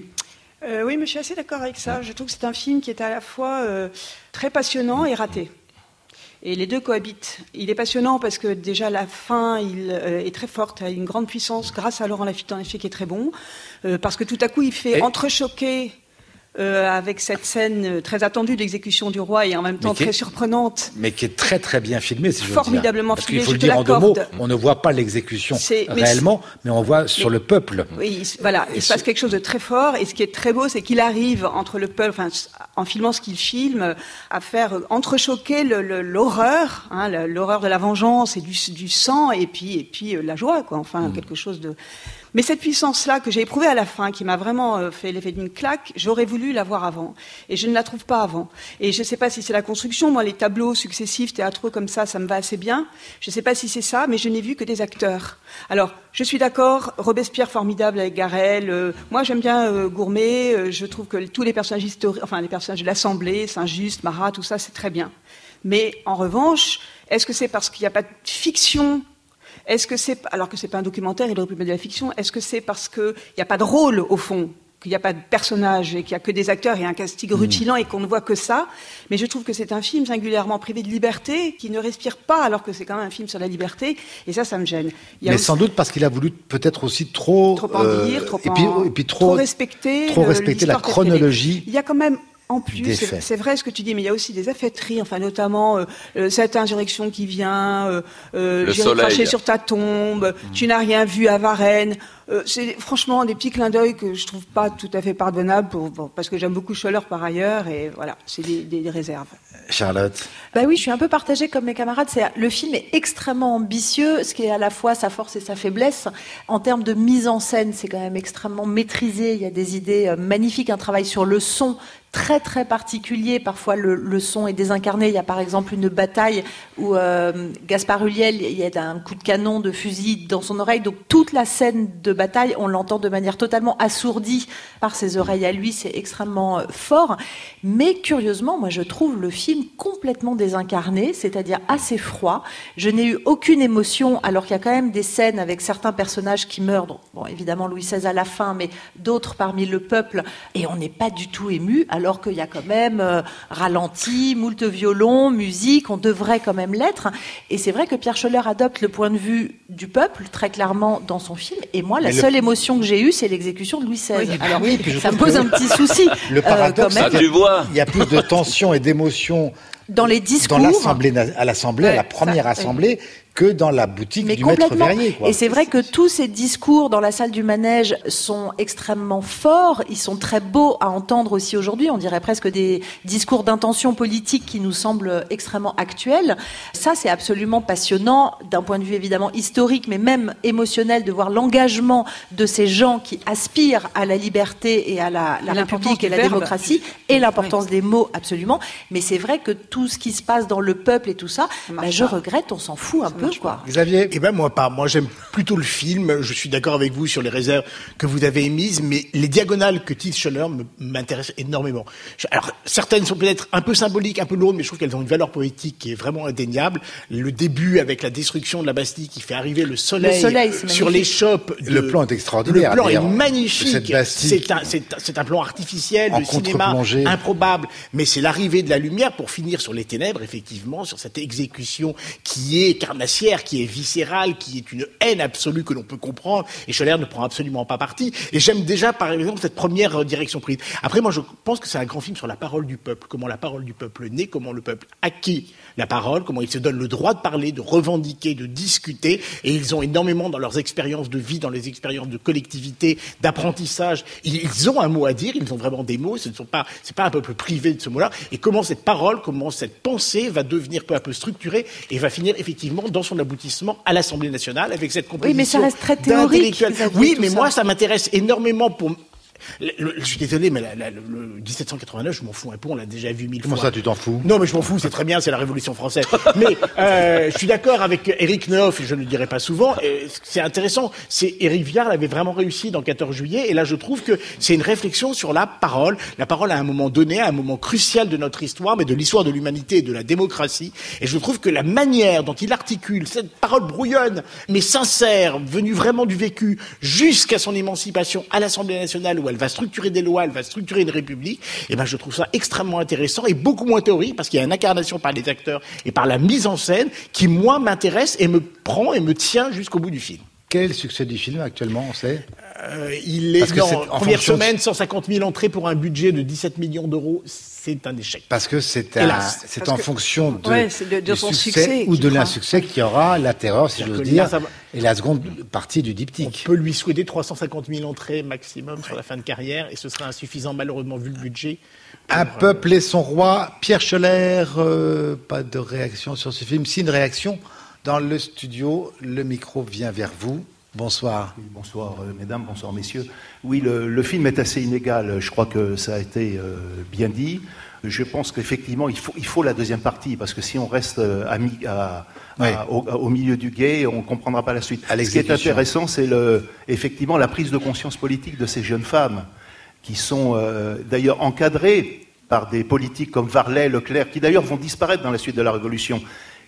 Speaker 4: euh, Oui, mais je suis assez d'accord avec ça. Je trouve que c'est un film qui est à la fois très passionnant et raté. Et les deux cohabitent. Il est passionnant parce que déjà la fin il, euh, est très forte, a une grande puissance grâce à Laurent Lafitte en effet qui est très bon, euh, parce que tout à coup il fait entrechoquer euh, avec cette scène très attendue d'exécution du roi et en même temps très surprenante.
Speaker 1: Mais qui est très très bien filmée, si je
Speaker 4: Formidablement
Speaker 1: Parce qu'il faut le dire en deux mots, on ne voit pas l'exécution réellement, mais, on voit sur le peuple.
Speaker 4: Oui, voilà, il se passe quelque chose de très fort et ce qui est très beau, c'est qu'il arrive entre le peuple, enfin, en filmant ce qu'il filme, à faire entrechoquer l'horreur, hein, l'horreur de la vengeance et du, du, sang et puis, et puis euh, la joie, quoi. Enfin, mm. quelque chose de mais cette puissance-là que j'ai éprouvée à la fin, qui m'a vraiment euh, fait l'effet d'une claque, j'aurais voulu la voir avant. Et je ne la trouve pas avant. Et je ne sais pas si c'est la construction. Moi, les tableaux successifs, théâtreux comme ça, ça me va assez bien. Je ne sais pas si c'est ça, mais je n'ai vu que des acteurs. Alors, je suis d'accord, Robespierre formidable avec Garel. Euh, moi, j'aime bien euh, Gourmet. je trouve que tous les personnages historiques, enfin, les personnages de l'Assemblée, Saint-Just, Marat, tout ça, c'est très bien. Mais en revanche, est-ce que c'est parce qu'il n'y a pas de fiction est-ce que c'est, alors que c'est pas un documentaire, il aurait pu mettre de la fiction, est-ce que c'est parce qu'il n'y a pas de rôle au fond qu'il n'y a pas de personnage et qu'il n'y a que des acteurs et un casting hmm. rutilant et qu'on ne voit que ça? Mais je trouve que c'est un film singulièrement privé de liberté, qui ne respire pas alors que c'est quand même un film sur la liberté. Et ça, ça me gêne.
Speaker 1: Mais sans doute parce qu'il a voulu peut-être aussi trop...
Speaker 4: Trop en dire, trop,
Speaker 1: et puis, et puis trop,
Speaker 4: respecter,
Speaker 1: trop respecter la chronologie.
Speaker 4: Il y a quand même en plus, c'est vrai ce que tu dis, mais il y a aussi des affaîtries, enfin notamment euh, euh, cette insurrection qui vient, euh, euh j'ai craché sur ta tombe, mm. tu n'as rien vu à Varennes. c'est franchement des petits clins d'œil que je trouve pas tout à fait pardonnables, pour, parce que j'aime beaucoup Scholler par ailleurs, et voilà, c'est des, des, réserves.
Speaker 1: Charlotte
Speaker 5: Bah oui, je suis un peu partagée comme mes camarades. C'est le film est extrêmement ambitieux, ce qui est à la fois sa force et sa faiblesse. En termes de mise en scène, c'est quand même extrêmement maîtrisé. Il y a des idées magnifiques, un travail sur le son très très particulier. Parfois le, son est désincarné. Il y a par exemple une bataille où euh, Gaspard Huliel, il y a un coup de canon de fusil dans son oreille. Donc toute la scène de bataille, on l'entend de manière totalement assourdie par ses oreilles à lui. C'est extrêmement euh, fort. Mais curieusement, moi je trouve le film complètement désincarné, c'est-à-dire assez froid. Je n'ai eu aucune émotion alors qu'il y a quand même des scènes avec certains personnages qui meurent. Bon, évidemment Louis XVI à la fin, mais d'autres parmi le peuple. Et on n'est pas du tout ému alors qu'il y a quand même euh, ralenti, moult violon, musique. On devrait quand même l'être. Et c'est vrai que Pierre Scholler adopte le point de vue du peuple très clairement dans son film. Et moi, la seule émotion que j'ai eue, c'est l'exécution de Louis XVI. Alors oui, ça me pose un petit souci. <laughs>
Speaker 1: Le paradoxe,
Speaker 2: euh, vois.
Speaker 1: il y a plus de tension et d'émotion
Speaker 5: dans les discours.
Speaker 1: Dans l'assemblée, à l'assemblée, à la première assemblée, que dans la boutique du maître verrier.
Speaker 5: Et c'est vrai que tous ces discours dans la salle du manège sont extrêmement forts, ils sont très beaux à entendre aussi aujourd'hui, on dirait presque des discours d'intention politique qui nous semblent extrêmement actuels. Ça, c'est absolument passionnant d'un point de vue évidemment historique, mais même émotionnel, de voir l'engagement de ces gens qui aspirent à la liberté et à la, la République et la démocratie, et l'importance des mots, absolument. Mais c'est vrai que tout ce qui se passe dans le peuple et tout ça, bah, je regrette, on s'en fout un peu.
Speaker 1: Xavier
Speaker 3: Eh ben moi pas. Moi j'aime plutôt le film. Je suis d'accord avec vous sur les réserves que vous avez émises, mais les diagonales que Tite Scholler m'intéressent énormément. Alors certaines sont peut-être un peu symboliques, un peu lourdes, mais je trouve qu'elles ont une valeur poétique qui est vraiment indéniable. Le début avec la destruction de la Bastille qui fait arriver le soleil, sur les chopes.
Speaker 1: le plan est extraordinaire.
Speaker 3: Le plan est magnifique. C'est un, un, plan artificiel, de cinéma improbable, mais c'est l'arrivée de la lumière pour finir sur les ténèbres, effectivement, sur cette exécution qui est carnassière qui est viscérale, qui est une haine absolue que l'on peut comprendre, et Scholler ne prend absolument pas parti. Et j'aime déjà, par exemple, cette première euh, direction prise. Après, moi, je pense que c'est un grand film sur la parole du peuple, comment la parole du peuple naît, comment le peuple acquit la parole, comment ils se donnent le droit de parler, de revendiquer, de discuter, et ils ont énormément dans leurs expériences de vie, dans les expériences de collectivité, d'apprentissage, ils ont un mot à dire, ils ont vraiment des mots, ce ne sont pas, c'est pas un peuple privé de ce mot-là, et comment cette parole, comment cette pensée va devenir peu à peu structurée et va finir effectivement dans son aboutissement à l'Assemblée nationale avec cette composition.
Speaker 5: Oui, mais ça reste très théorique.
Speaker 3: Oui, mais moi, ça m'intéresse énormément pour je suis désolé, mais le 1789, je m'en fous un peu, on l'a déjà vu mille
Speaker 1: fois.
Speaker 3: Comment
Speaker 1: ça, tu t'en fous?
Speaker 3: Non, mais je m'en fous, c'est très bien, c'est la Révolution française. <laughs> mais euh, je suis d'accord avec Eric Neuf, je ne le dirai pas souvent, c'est intéressant, c'est Éric Viard avait vraiment réussi dans 14 juillet, et là je trouve que c'est une réflexion sur la parole, la parole à un moment donné, à un moment crucial de notre histoire, mais de l'histoire de l'humanité et de la démocratie, et je trouve que la manière dont il articule cette parole brouillonne, mais sincère, venue vraiment du vécu, jusqu'à son émancipation à l'Assemblée nationale, où elle va structurer des lois, elle va structurer une république, et eh ben je trouve ça extrêmement intéressant et beaucoup moins théorique parce qu'il y a une incarnation par les acteurs et par la mise en scène qui moi m'intéresse et me prend et me tient jusqu'au bout du film.
Speaker 1: Quel est le succès du film actuellement, on sait?
Speaker 3: Euh, Il est en première semaine 150 000 entrées pour un budget de 17 millions d'euros c'est un échec.
Speaker 1: Parce que c'est c'est en fonction de, de, son succès, ou de l'insuccès qu'il y aura la terreur, si j'ose dire, et la seconde partie du diptyque.
Speaker 3: On peut lui souhaiter 350 000 entrées maximum sur la fin de carrière, et ce serait insuffisant malheureusement vu le budget.
Speaker 1: Un peuple et son roi, Pierre Scheller, euh, pas de réaction sur ce film, si une réaction dans le studio, le micro vient vers vous. Bonsoir.
Speaker 6: bonsoir, euh, mesdames, bonsoir, messieurs. Oui, le, film est assez inégal. Je crois que ça a été euh, bien dit. Je pense qu'effectivement, il faut, il faut la deuxième partie, parce que si on reste euh, à, au, milieu du guet, on ne comprendra pas la suite. Ce qui est intéressant, c'est effectivement la prise de conscience politique de ces jeunes femmes, qui sont d'ailleurs encadrées par des politiques comme Varlet, Leclerc, qui d'ailleurs vont disparaître dans la suite de la Révolution,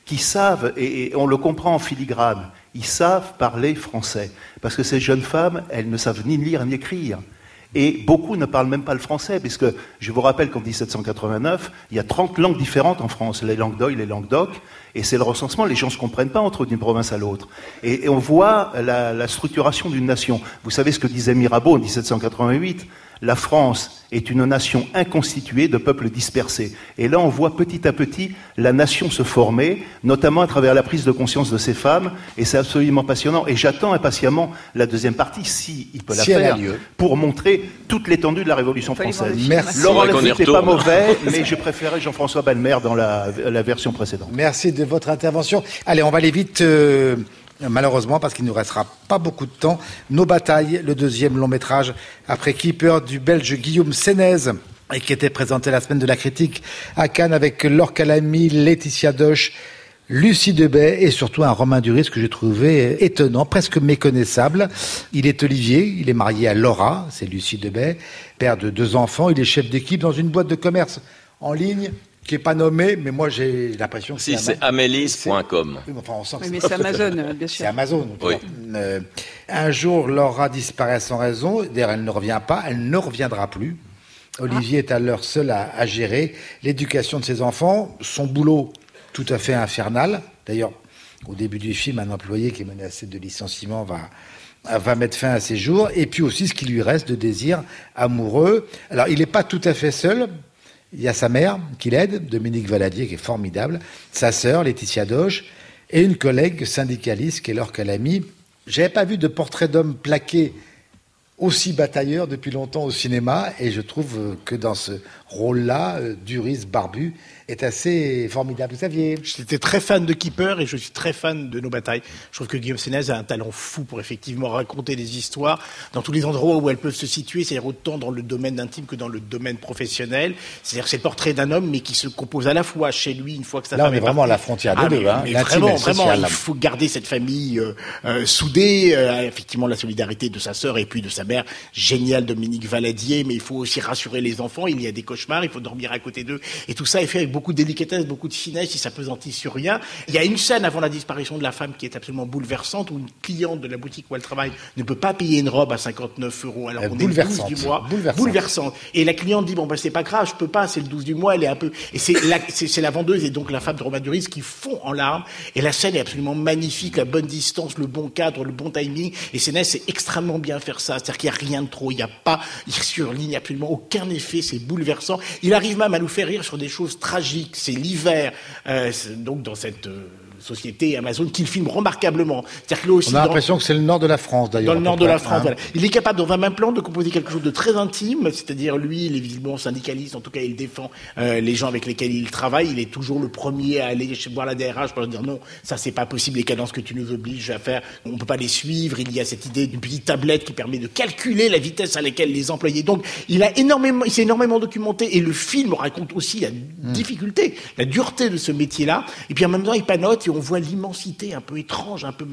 Speaker 6: qui savent, et on le comprend en filigrane, ils savent parler français. Parce que ces jeunes femmes, elles ne savent ni lire ni écrire. Et beaucoup ne parlent même pas le français, puisque je vous rappelle qu'en 1789, il y a 30 langues différentes en France, les langues d'oïl, les langues d'oc, et c'est le recensement, les gens ne se comprennent pas entre d'une province à l'autre. Et, on voit la structuration d'une nation. Vous savez ce que disait Mirabeau en 1788 la France est une nation inconstituée de peuples dispersés. Et là, on voit petit à petit la nation se former, notamment à travers la prise de conscience de ces femmes, et c'est absolument passionnant. Et j'attends impatiemment la deuxième partie, si il peut la faire, pour montrer toute l'étendue de la Révolution française.
Speaker 1: Merci.
Speaker 6: Laurent Lefebvre n'est pas mauvais, <laughs> mais je préférais Jean-François Balmer dans la, version précédente.
Speaker 1: Merci de votre intervention. Allez, on va aller vite. Euh, malheureusement, parce qu'il ne nous restera pas beaucoup de temps. Nos batailles, le deuxième long métrage, après Keeper du Belge Guillaume Sénez. et qui était présenté la semaine de la critique à Cannes avec Laure Calamy, Laetitia Doche, Lucie Debay et surtout un Romain Duris que j'ai trouvé étonnant, presque méconnaissable. Il est Olivier, il est marié à Laura, c'est Lucie Debay, père de deux enfants, il est chef d'équipe dans une boîte de commerce en ligne qui n'est pas nommée, mais moi j'ai l'impression que
Speaker 2: si, c'est amélis.com.
Speaker 4: Enfin, on sent que mais c'est Amazon, <laughs> bien sûr.
Speaker 1: C'est Amazon.
Speaker 2: Oui.
Speaker 1: Euh, un jour, Laura disparaît sans raison. D'ailleurs, elle ne revient pas, elle ne reviendra plus. Olivier est à l'heure seul à, à gérer l'éducation de ses enfants. Son boulot, tout à fait infernal. D'ailleurs, au début du film, un employé qui est menacé de licenciement va, va mettre fin à ses jours. Et puis aussi ce qui lui reste de désir amoureux. Alors, il n'est pas tout à fait seul. Il y a sa mère qui l'aide, Dominique Valadier, qui est formidable, sa sœur, Laetitia Doche, et une collègue syndicaliste qui est Laure Calamy. J'avais pas vu de portrait d'homme plaqué aussi batailleur depuis longtemps au cinéma, et je trouve que dans ce rôle-là, euh, Duris Barbu est assez formidable. Xavier
Speaker 3: J'étais très fan de Keeper et je suis très fan de nos batailles. Je trouve que Guillaume Sénez a un talent fou pour effectivement raconter des histoires dans tous les endroits où elles peuvent se situer, c'est-à-dire autant dans le domaine intime que dans le domaine professionnel. C'est-à-dire c'est le portrait d'un homme mais qui se compose à la fois chez lui une fois que sa
Speaker 1: Là,
Speaker 3: femme
Speaker 1: on est
Speaker 3: est
Speaker 1: vraiment à la frontière de
Speaker 3: Ah,
Speaker 1: deux. hein.
Speaker 3: vraiment, vraiment, il faut garder cette famille euh, euh, soudée, euh, effectivement la solidarité de sa sœur et puis de sa mère, géniale Dominique Valadier, mais il faut aussi rassurer les enfants, il y a des cauchemars, il faut dormir à côté d'eux, et tout ça est fait avec beaucoup de délicatesse, beaucoup de finesse, il s'apesantit sur rien. Il y a une scène avant la disparition de la femme qui est absolument bouleversante, où une cliente de la boutique où elle travaille ne peut pas payer une robe à 59 euros, alors qu'on est le 12
Speaker 1: bouleversante.
Speaker 3: du mois.
Speaker 1: Bouleversante.
Speaker 3: Bouleversante. Et la cliente dit, bon, bah, c'est pas grave, je peux pas, c'est le 12 du mois, elle est un peu, et c'est la, c'est, c'est la vendeuse et donc la femme de Romain Duris qui fond en larmes. Et la scène est absolument magnifique, la bonne distance, le bon cadre, le bon timing. Et Sénès sait extrêmement bien faire ça. C'est-à-dire qu'il n'y a rien de trop, il n'y a pas, il surligne absolument aucun effet, c'est bouleversant. Il arrive même à nous faire rire sur des choses tragiques. C'est l'hiver, euh, donc dans cette, euh, société Amazon qu'il filme remarquablement. Que aussi,
Speaker 1: On a
Speaker 3: dans-
Speaker 1: l'impression que c'est le nord de la France, d'ailleurs.
Speaker 3: dans le nord de la France.
Speaker 1: hein.
Speaker 3: voilà. Il est capable, dans un même plan, de composer quelque chose de très intime, c'est-à-dire lui, il est visiblement syndicaliste, en tout cas, il défend euh, les gens avec lesquels il travaille. Il est toujours le premier à aller voir la DRH pour leur dire non, ça c'est pas possible, les cadences que tu nous obliges à faire, on peut pas les suivre. Il y a cette idée d'une petite tablette qui permet de calculer la vitesse à laquelle les employés. Donc, il a énormément, il s'est énormément documenté et le film raconte aussi la difficulté, la dureté de ce métier-là. Et puis en même temps, il panote et on voit l'immensité un peu étrange, un peu,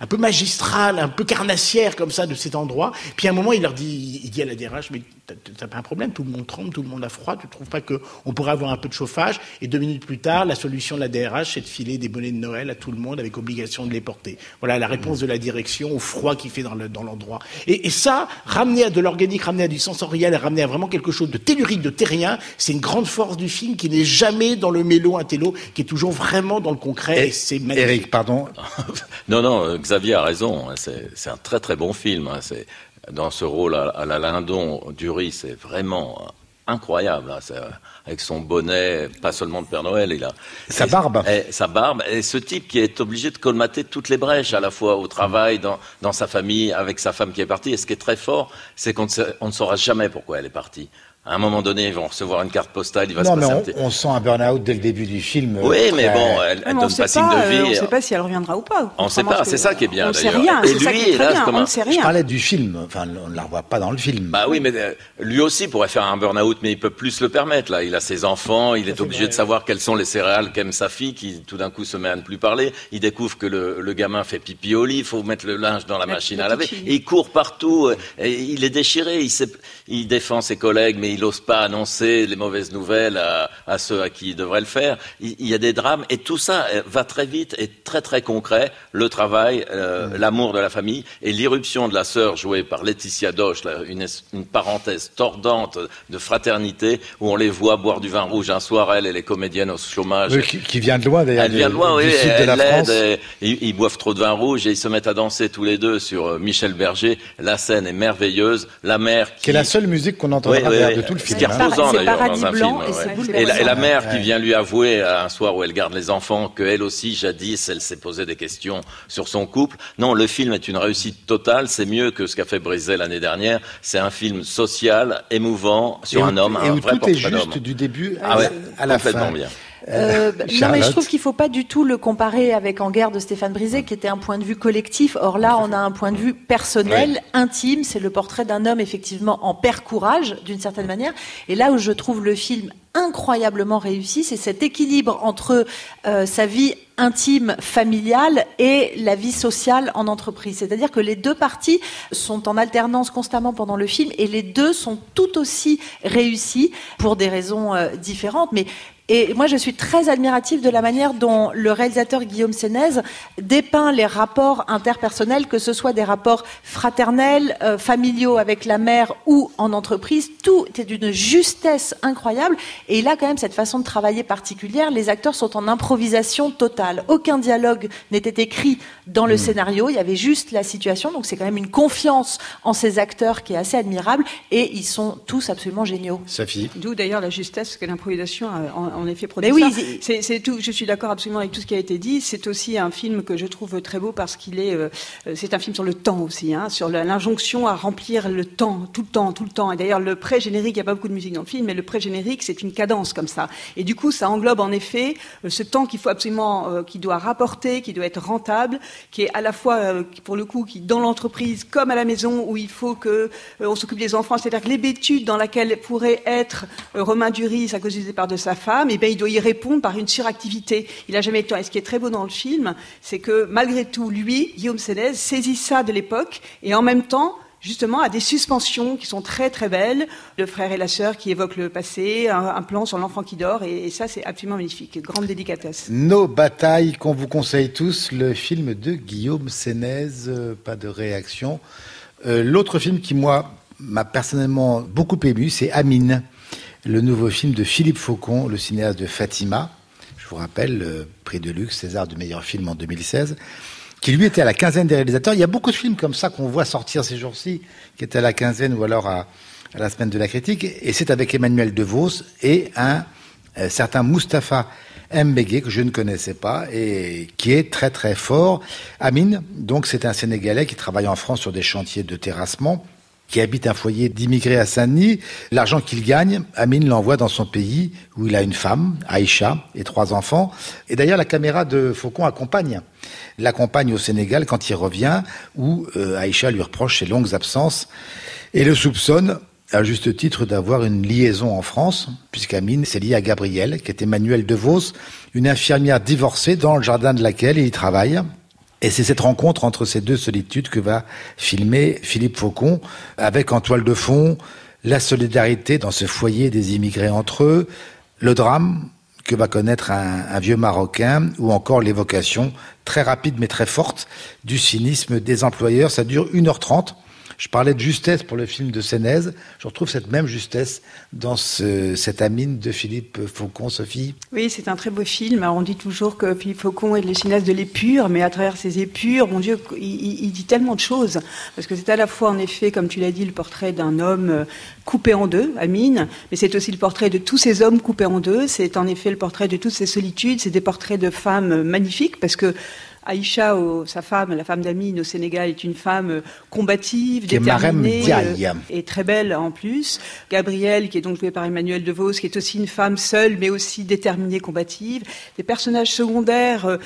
Speaker 3: un peu magistrale, un peu carnassière comme ça de cet endroit. Puis à un moment, il leur dit, il dit à la DRH, mais t'as- pas un problème, tout le monde tremble, tout le monde a froid, tu trouves pas que on pourrait avoir un peu de chauffage? Et deux minutes plus tard, la solution de la DRH, c'est de filer des bonnets de Noël à tout le monde avec obligation de les porter. Voilà la réponse de la direction au froid qu'il fait dans le- dans l'endroit. et, et ça, ramener à de l'organique, ramener à du sensoriel, ramener à vraiment quelque chose de tellurique, de terrien, c'est une grande force du film qui n'est jamais dans le mélo, un télo, qui est toujours vraiment dans le concret. Et, c'est magnifique.
Speaker 1: Eric, pardon. <laughs>
Speaker 2: Non, non, euh, Xavier a raison. hein, C'est un très très bon film. hein, C'est dans ce rôle à, à la Lindon, Dury, c'est vraiment incroyable. hein, c'est, euh, avec son bonnet, pas seulement de Père Noël, il a
Speaker 1: Sa barbe.
Speaker 2: et sa barbe. Et ce type qui est obligé de colmater toutes les brèches à la fois au travail, dans, dans sa famille, avec sa femme qui est partie. Et ce qui est très fort, c'est qu'on ne saura jamais pourquoi elle est partie. À un moment donné, ils vont recevoir une carte postale, il va
Speaker 1: Non,
Speaker 2: se
Speaker 1: mais
Speaker 2: passer un
Speaker 1: on,
Speaker 2: petit-
Speaker 1: on sent un burn-out dès le début du film.
Speaker 2: Oui,
Speaker 1: euh,
Speaker 2: mais
Speaker 1: très-
Speaker 2: bon, elle, elle
Speaker 4: mais
Speaker 2: donne
Speaker 4: on sait
Speaker 2: pas signe de
Speaker 4: euh,
Speaker 2: vie.
Speaker 4: On ne sait pas si elle reviendra ou pas.
Speaker 2: On sait
Speaker 4: Contrairement
Speaker 2: pas, c'est ça qui est bien,
Speaker 4: On ne sait
Speaker 2: d'ailleurs.
Speaker 4: rien.
Speaker 2: Et
Speaker 4: c'est ça
Speaker 2: lui,
Speaker 4: qui est
Speaker 2: là,
Speaker 4: très bien.
Speaker 2: comme
Speaker 4: On
Speaker 2: un-
Speaker 4: ne sait
Speaker 1: Je
Speaker 4: rien.
Speaker 1: parlais du film. Enfin, on ne la revoit pas dans le film.
Speaker 2: Bah oui, mais euh, lui aussi pourrait faire un burn-out, mais il peut plus se le permettre. Là, il a ses enfants, il est obligé de savoir quelles sont les céréales qu'aime sa fille, qui tout d'un coup se met à ne plus parler. Il découvre que le, le gamin fait pipi au lit, il faut mettre le linge dans la
Speaker 4: La
Speaker 2: machine à laver. Et il court partout, euh, et il est déchiré. Il, sait- il défend ses collègues, mais il n'ose pas annoncer les mauvaises nouvelles à, à ceux à qui il devrait le faire. Il, il y a des drames, et tout ça euh, va très vite et très très concret. Le travail, euh, l'amour de la famille et l'irruption de la sœur jouée par Laetitia Doche, là, une, une parenthèse tordante de fraternité où on les voit boire du vin rouge un soir, elle et les comédiennes au chômage.
Speaker 1: Oui, qui, qui vient de loin, d'ailleurs.
Speaker 2: Elle vient de loin,
Speaker 1: du
Speaker 2: oui,
Speaker 1: sud de
Speaker 2: elle
Speaker 1: la
Speaker 2: l'aide,
Speaker 1: France.
Speaker 2: et- et ils boivent trop de vin rouge et ils se mettent à danser tous les deux sur euh, Michel Berger. La scène est merveilleuse. La mère qui...
Speaker 1: Qui est la seule musique qu'on entendra
Speaker 2: Oui, oui, oui.
Speaker 1: De tout le
Speaker 2: Ce
Speaker 1: film.
Speaker 2: qui est
Speaker 1: hein.
Speaker 2: reposant
Speaker 5: C'est
Speaker 2: d'ailleurs dans un
Speaker 5: Blanc
Speaker 2: film.
Speaker 5: et c'est
Speaker 2: ouais.
Speaker 5: bouleversant.
Speaker 2: Et la, et la mère qui vient lui avouer un soir où elle garde les enfants qu'elle aussi, jadis, elle s'est posé des questions sur son couple. Non, le film est une réussite totale. C'est mieux que ce qu'a fait Brisé l'année dernière. C'est un film social, émouvant, sur
Speaker 1: Et où-
Speaker 2: un homme,
Speaker 1: Et
Speaker 2: un
Speaker 1: où
Speaker 2: vrai
Speaker 1: tout est juste du début
Speaker 2: Ah
Speaker 1: à,
Speaker 2: ouais,
Speaker 1: à la
Speaker 2: complètement
Speaker 1: fin.
Speaker 2: bien.
Speaker 5: Euh, bah, non, mais je trouve qu'il faut pas du tout le comparer avec En guerre de Stéphane Brisé, qui était un point de vue collectif. Or là, on a un point de vue personnel, intime. C'est le portrait d'un homme effectivement en père courage, d'une certaine manière. Et là où je trouve le film incroyablement réussi, c'est cet équilibre entre euh, sa vie intime, familiale et la vie sociale en entreprise. C'est-à-dire que les deux parties sont en alternance constamment pendant le film et les deux sont tout aussi réussis pour des raisons euh, différentes. Mais et moi, je suis très admirative de la manière dont le réalisateur Guillaume Sénez dépeint les rapports interpersonnels, que ce soit des rapports fraternels, euh, familiaux avec la mère ou en entreprise. Tout est d'une justesse incroyable. Et il a quand même cette façon de travailler particulière. Les acteurs sont en improvisation totale. Aucun dialogue n'était écrit dans le mmh. scénario. Il y avait juste la situation. Donc c'est quand même une confiance en ces acteurs qui est assez admirable. Et ils sont tous absolument géniaux.
Speaker 1: Sophie.
Speaker 4: D'où d'ailleurs la justesse que l'improvisation a en effet produit Mais oui, c'est tout. Je suis d'accord absolument avec tout ce qui a été dit. C'est aussi un film que je trouve très beau parce qu'il est. Euh, c'est un film sur le temps aussi, hein, sur l'injonction à remplir le temps, tout le temps, tout le temps. Et d'ailleurs, le pré-générique, il n'y a pas beaucoup de musique dans le film, mais le pré-générique, c'est une cadence comme ça. Et du coup, ça englobe en effet euh, ce temps qu'il faut absolument, euh, qui doit rapporter, qui doit être rentable, qui est à la fois, pour le coup, qui dans l'entreprise comme à la maison où il faut que on s'occupe des enfants, c'est-à-dire que l'hébétude dans laquelle pourrait être Romain Duris à cause du départ de sa femme, bien, il doit y répondre par une suractivité. Il n'a jamais été. Et ce qui est très beau dans le film, c'est que malgré tout, lui, Guillaume Sénez, saisit ça de l'époque et en même temps justement à des suspensions qui sont très très belles, le frère et la sœur qui évoquent le passé, un, plan sur l'enfant qui dort, et, ça c'est absolument magnifique, grande délicatesse.
Speaker 1: Nos batailles qu'on vous conseille tous, le film de Guillaume Sénez, euh, pas de réaction. Euh, l'autre film qui moi m'a personnellement beaucoup ému, c'est Amine le nouveau film de Philippe Faucon, le cinéaste de Fatima. Je vous rappelle, le prix de luxe, César du meilleur film en 2016 qui lui était à la quinzaine des réalisateurs. Il y a beaucoup de films comme ça qu'on voit sortir ces jours-ci, qui étaient à la quinzaine ou alors à, la semaine de la critique. Et c'est avec Emmanuel DeVos et un euh, certain Mustapha Mbege que je ne connaissais pas et qui est très très fort. Amine, donc c'est un Sénégalais qui travaille en France sur des chantiers de terrassement qui habite un foyer d'immigrés à Saint-Denis. L'argent qu'il gagne, Amine l'envoie dans son pays où il a une femme, Aïcha, et trois enfants. Et d'ailleurs, la caméra de Faucon accompagne. L'accompagne au Sénégal quand il revient, où euh, Aïcha lui reproche ses longues absences et le soupçonne à juste titre d'avoir une liaison en France, puisqu'Amine s'est lié à Gabrielle, qui est Emmanuel DeVos, une infirmière divorcée dans le jardin de laquelle il travaille. Et c'est cette rencontre entre ces deux solitudes que va filmer Philippe Faucon, avec en toile de fond la solidarité dans ce foyer des immigrés entre eux, le drame que va connaître un, vieux Marocain, ou encore l'évocation très rapide mais très forte du cynisme des employeurs. Ça dure 1h30. Je parlais de justesse pour le film de Sénez. Je retrouve cette même justesse dans cette amine de Philippe Faucon, Sophie.
Speaker 4: Oui, c'est un très beau film. on dit toujours que Philippe Faucon est le cinéaste de l'épure, mais à travers ses épures, mon Dieu, il, dit tellement de choses. Parce que c'est à la fois, en effet, comme tu l'as dit, le portrait d'un homme euh, coupé en deux, Amine, mais c'est aussi le portrait de tous ces hommes coupés en deux. C'est en effet le portrait de toutes ces solitudes. C'est des portraits de femmes magnifiques, parce que Aïcha, sa femme, la femme d'Amine au Sénégal, est une femme euh, combative, déterminée euh, et très belle en plus. Gabrielle, qui est donc jouée par Emmanuel DeVos, qui est aussi une femme seule, mais aussi déterminée, combative. Des personnages secondaires euh,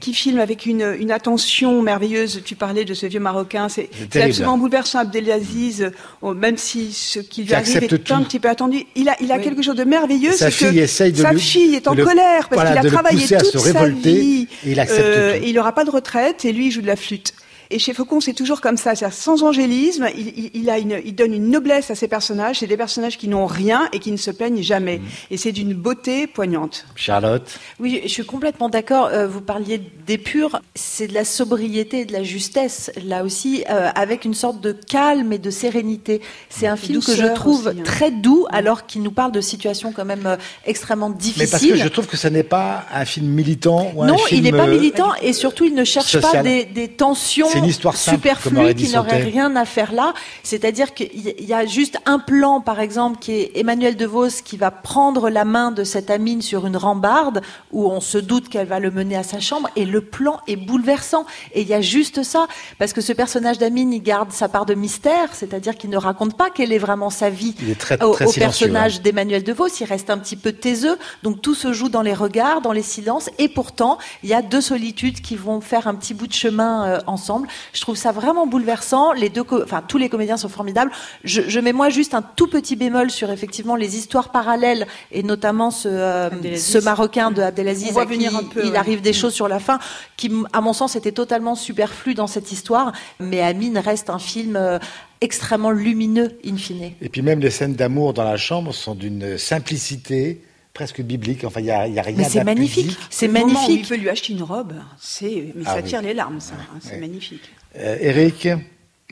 Speaker 4: qui filme avec une, une, attention merveilleuse. Tu parlais de ce vieux Marocain, c'est absolument bouleversant. Abdelaziz, euh, même si ce qui lui arrive est un petit peu attendu, il a, il a quelque chose de merveilleux.
Speaker 1: Sa fille essaye de
Speaker 4: Sa fille est en colère parce qu'il a travaillé toute sa vie.
Speaker 1: Et il accepte euh,
Speaker 4: il n'aura pas de retraite et lui il joue de la flûte. Et chez Faucon, c'est toujours comme ça, c'est sans angélisme. Il, il, a une, il donne une noblesse à ses personnages. C'est des personnages qui n'ont rien et qui ne se plaignent jamais. Mm. Et c'est d'une beauté poignante.
Speaker 1: Charlotte?
Speaker 5: Oui, je suis complètement d'accord. Euh, vous parliez d'épure, c'est de la sobriété et de la justesse. Là aussi, euh, avec une sorte de calme et de sérénité. C'est un film que je trouve hein. très doux, mm. alors qu'il nous parle de situations quand même euh, extrêmement difficiles.
Speaker 1: Mais parce que je trouve que ce n'est pas un film militant ou
Speaker 5: non,
Speaker 1: un film
Speaker 5: il n'est pas militant et surtout il ne cherche pas des, des tensions
Speaker 1: une histoire simple, comme
Speaker 5: superflu
Speaker 1: aurait dit
Speaker 5: qui n'aurait rien à faire là. C'est-à-dire qu'il y- a juste un plan, par exemple, qui est Emmanuel DeVos qui va prendre la main de cette amine sur une rambarde où on se doute qu'elle va le mener à sa chambre et le plan est bouleversant. Et il y a juste ça parce que ce personnage d'Amine, il garde sa part de mystère, c'est-à-dire qu'il ne raconte pas quelle est vraiment sa vie
Speaker 1: Il est très-
Speaker 5: au,
Speaker 1: très
Speaker 5: au personnage
Speaker 1: hein.
Speaker 5: d'Emmanuel DeVos. Il reste un petit peu taiseux, donc tout se joue dans les regards, dans les silences, et pourtant il y a deux solitudes qui vont faire un petit bout de chemin euh, ensemble. Je trouve ça vraiment bouleversant. Les deux, enfin tous les comédiens sont formidables. Je, je mets moi juste un tout petit bémol sur effectivement les histoires parallèles et notamment ce, euh, ce marocain de Abdelaziz
Speaker 4: On voit
Speaker 5: à qui
Speaker 4: venir un peu,
Speaker 5: il
Speaker 4: ouais.
Speaker 5: arrive des choses sur la fin qui, à mon sens, étaient totalement superflues dans cette histoire. Mais Amine reste un film euh, extrêmement lumineux in fine.
Speaker 1: Et puis même les scènes d'amour dans la chambre sont d'une simplicité presque biblique. Enfin, il n'y a, il y a rien
Speaker 5: Mais c'est magnifique, c'est
Speaker 4: moment où il
Speaker 5: magnifique.
Speaker 4: peut lui acheter une robe, c'est, mais
Speaker 1: Ah
Speaker 4: ça
Speaker 1: oui.
Speaker 4: tire les larmes, ça. hein, c'est
Speaker 1: Ouais.
Speaker 4: magnifique.
Speaker 1: Euh, Eric,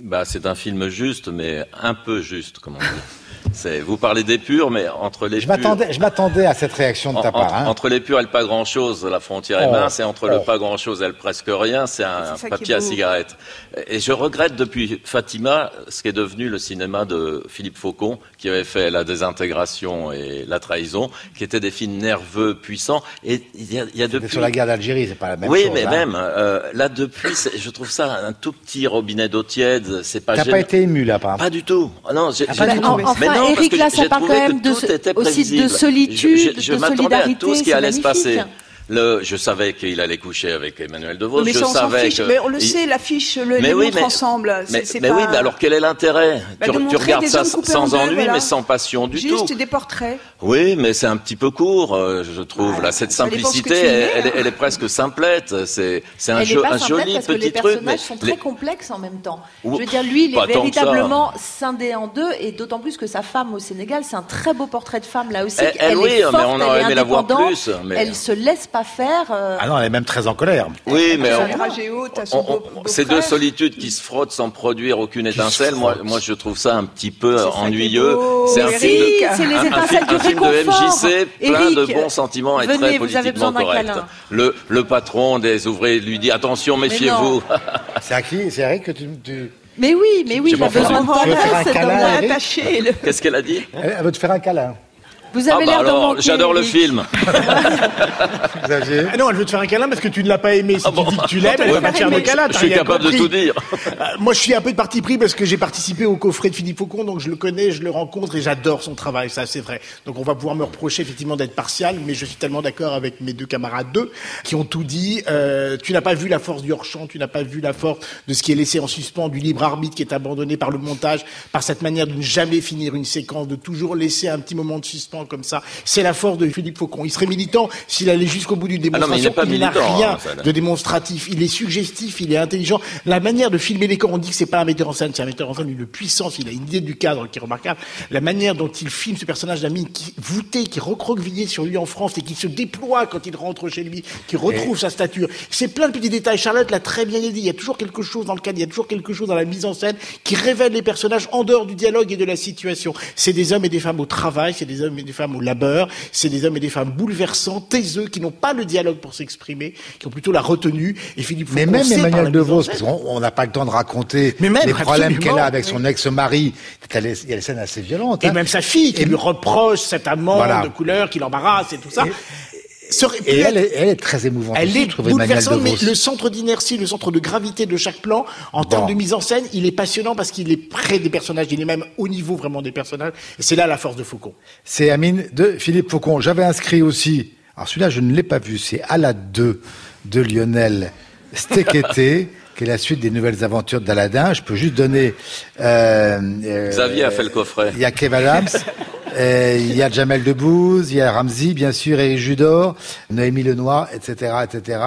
Speaker 2: Bah, c'est un film juste, mais un peu juste, comme on dit. C'est, vous parlez des purs, mais entre les
Speaker 1: je
Speaker 2: purs-
Speaker 1: m'attendais, je m'attendais à cette réaction de ta
Speaker 2: En-
Speaker 1: part.
Speaker 2: entre,
Speaker 1: hein.
Speaker 2: entre les purs et le pas grand chose, la frontière est
Speaker 1: Oh,
Speaker 2: mince, et entre
Speaker 1: oh.
Speaker 2: le pas grand chose et le presque rien, c'est un papier à cigarette. Et je regrette depuis Fatima ce qui est devenu le cinéma de Philippe Faucon, qui avait fait La désintégration et La trahison, qui étaient des films nerveux, puissants. Et il y a, y depuis.
Speaker 1: sur la guerre d'Algérie, c'est pas la même
Speaker 2: oui,
Speaker 1: chose.
Speaker 2: mais
Speaker 1: hein.
Speaker 2: même euh, là depuis, je trouve ça un tout petit robinet d'eau tiède. C'est pas
Speaker 1: T'as
Speaker 2: gênant.
Speaker 1: pas été ému là, par exemple.
Speaker 2: Pas du tout. Ah non, j'ai,
Speaker 1: Ah, pas du tout.
Speaker 5: Enfin,
Speaker 2: mais non, parce
Speaker 5: Eric,
Speaker 2: que
Speaker 5: là, ça parle quand même de aussi de solitude,
Speaker 2: Je, je, je
Speaker 5: de
Speaker 2: m'attendais à
Speaker 5: solidarité,
Speaker 2: tout ce qui
Speaker 5: c'est
Speaker 2: allait se passer. Le, je savais qu'il allait coucher avec Emmanuel DeVos.
Speaker 4: mais
Speaker 2: je
Speaker 4: ça, on
Speaker 2: savais
Speaker 4: fiche.
Speaker 2: que
Speaker 4: Mais on le sait, l'affiche le,
Speaker 2: Mais
Speaker 4: les
Speaker 2: oui,
Speaker 4: montre
Speaker 2: mais-
Speaker 4: ensemble.
Speaker 2: Mais, mais
Speaker 4: pas...
Speaker 2: oui, mais alors quel est l'intérêt?
Speaker 4: Bah,
Speaker 2: tu,
Speaker 4: de
Speaker 2: regardes
Speaker 4: des
Speaker 2: ça sans
Speaker 4: en
Speaker 2: ennui,
Speaker 4: voilà.
Speaker 2: mais sans passion du
Speaker 4: Juste
Speaker 2: tout.
Speaker 4: des portraits.
Speaker 2: Oui, mais c'est un petit peu court, euh, je trouve. Là, cette
Speaker 4: ça ce
Speaker 2: simplicité,
Speaker 4: mets,
Speaker 2: elle, elle
Speaker 4: hein.
Speaker 2: elle est presque simplette. C'est, un
Speaker 5: Elle
Speaker 2: un joli
Speaker 5: parce que les
Speaker 2: petit truc. Mais
Speaker 5: personnages sont très
Speaker 2: les-
Speaker 5: complexes en même temps. Je veux dire, lui, il est véritablement scindé en deux, et d'autant plus que sa femme au Sénégal, c'est un très beau portrait de femme là aussi.
Speaker 2: Elle- elle, oui,
Speaker 5: est
Speaker 2: mais
Speaker 5: forte,
Speaker 2: on
Speaker 5: elle
Speaker 2: aurait
Speaker 5: est
Speaker 2: aimé la voir
Speaker 5: indépendante,
Speaker 2: plus, mais-
Speaker 5: Elle se laisse pas faire. euh,
Speaker 1: Ah non, elle est même très en colère.
Speaker 2: oui, mais ces deux solitudes qui se frottent sans produire aucune étincelle, moi, moi, je trouve ça un petit peu
Speaker 4: est
Speaker 2: ennuyeux. C'est un
Speaker 4: Eric,
Speaker 2: film de,
Speaker 5: Oui, c'est les
Speaker 2: un- un,
Speaker 5: étincelles
Speaker 2: film,
Speaker 5: du
Speaker 2: un film de
Speaker 5: réconfort.
Speaker 2: MJC plein de bons sentiments et
Speaker 5: venez,
Speaker 2: très politiquement correct. Le, le patron des ouvriers lui dit attention, méfiez-vous. <laughs>
Speaker 1: C'est à qui? C'est Eric que tu. tu-
Speaker 5: Mais oui, mais oui,
Speaker 2: J'ai
Speaker 5: il a
Speaker 2: pas
Speaker 5: besoin de tendresse,
Speaker 1: un
Speaker 5: cet homme-là.
Speaker 1: Eric
Speaker 4: attaché.
Speaker 2: Qu'est-ce qu'elle a dit?
Speaker 1: Elle elle veut te faire un câlin.
Speaker 5: Vous
Speaker 2: Ah
Speaker 5: avez
Speaker 2: bah
Speaker 5: l'air
Speaker 2: alors, j'adore le film. <laughs>
Speaker 1: Xavier
Speaker 3: Ah non, elle veut te faire un câlin parce que tu ne l'as pas aimé. Si
Speaker 2: Ah bon
Speaker 3: tu dis que tu l'aimes, elle va pas te faire de
Speaker 4: mais
Speaker 3: câlin.
Speaker 2: Je suis capable de tout dire.
Speaker 3: Euh, moi, je suis un peu de parti pris parce que j'ai participé au coffret de Philippe Faucon, donc je le connais, je le rencontre et j'adore son travail, ça c'est vrai. Donc on va pouvoir me reprocher effectivement d'être partial, mais je suis tellement d'accord avec mes deux camarades d'eux qui ont tout dit. Euh, tu n'as pas vu la force du hors-champ, tu n'as pas vu la force de ce qui est laissé en suspens, du libre arbitre qui est abandonné par le montage, par cette manière de ne jamais finir une séquence, de toujours laisser un petit moment de suspens comme ça. C'est la force de Philippe Faucon. Il serait militant s'il allait jusqu'au bout d'une
Speaker 2: Ah non, mais il
Speaker 3: démonstration.
Speaker 2: n'est pas
Speaker 3: n'a
Speaker 2: militant,
Speaker 3: rien
Speaker 2: hein,
Speaker 3: de démonstratif. Il est suggestif, il est intelligent. La manière de filmer les corps, on dit que c'est pas un metteur en scène, c'est un metteur en scène d'une puissance. Il a une idée du cadre qui est remarquable. La manière dont il filme ce personnage d'Amine, qui voûté, qui est recroquevillé sur lui en France et qui se déploie quand il rentre chez lui, qui retrouve sa stature. C'est plein de petits détails. Charlotte l'a très bien dit. Il y a toujours quelque chose dans le cadre, il y a toujours quelque chose dans la mise en scène qui révèle les personnages en dehors du dialogue et de la situation. C'est des hommes et des femmes au travail, c'est des hommes et des femmes au labeur, c'est des hommes et des femmes bouleversants, taiseux, qui n'ont pas le dialogue pour s'exprimer, qui ont plutôt la retenue. Et Philippe
Speaker 1: Mais même Emmanuel DeVos,
Speaker 3: scène.
Speaker 1: parce qu'on on n'a pas le temps de raconter
Speaker 3: Mais même,
Speaker 1: les problèmes qu'elle a avec son ex-mari. Il y a des scènes assez violentes.
Speaker 3: Et
Speaker 1: hein.
Speaker 3: même sa fille qui
Speaker 1: Et-
Speaker 3: lui reproche cet amant
Speaker 1: Voilà.
Speaker 3: de couleur qui l'embarrasse et tout ça. Serait-
Speaker 1: Et elle est, elle est très émouvante.
Speaker 3: Elle
Speaker 1: aussi,
Speaker 3: est bouleversante, mais le centre d'inertie, le centre de gravité de chaque plan, en termes de mise en scène, il est passionnant parce qu'il est près des personnages, il est même au niveau vraiment des personnages. Et c'est là la force de Faucon.
Speaker 1: C'est Amine de Philippe Faucon. J'avais inscrit aussi, alors celui-là je ne l'ai pas vu, c'est Alad 2 de Lionel Stekete, <laughs> qui est la suite des nouvelles aventures d'Aladin. Je peux juste donner... euh, euh,
Speaker 2: Xavier a fait le coffret.
Speaker 1: Il y a Kev Adams, il y a Jamel Debbouze, il y a Ramsey, bien sûr, et Judor, Noémie Lenoir, etc., etc.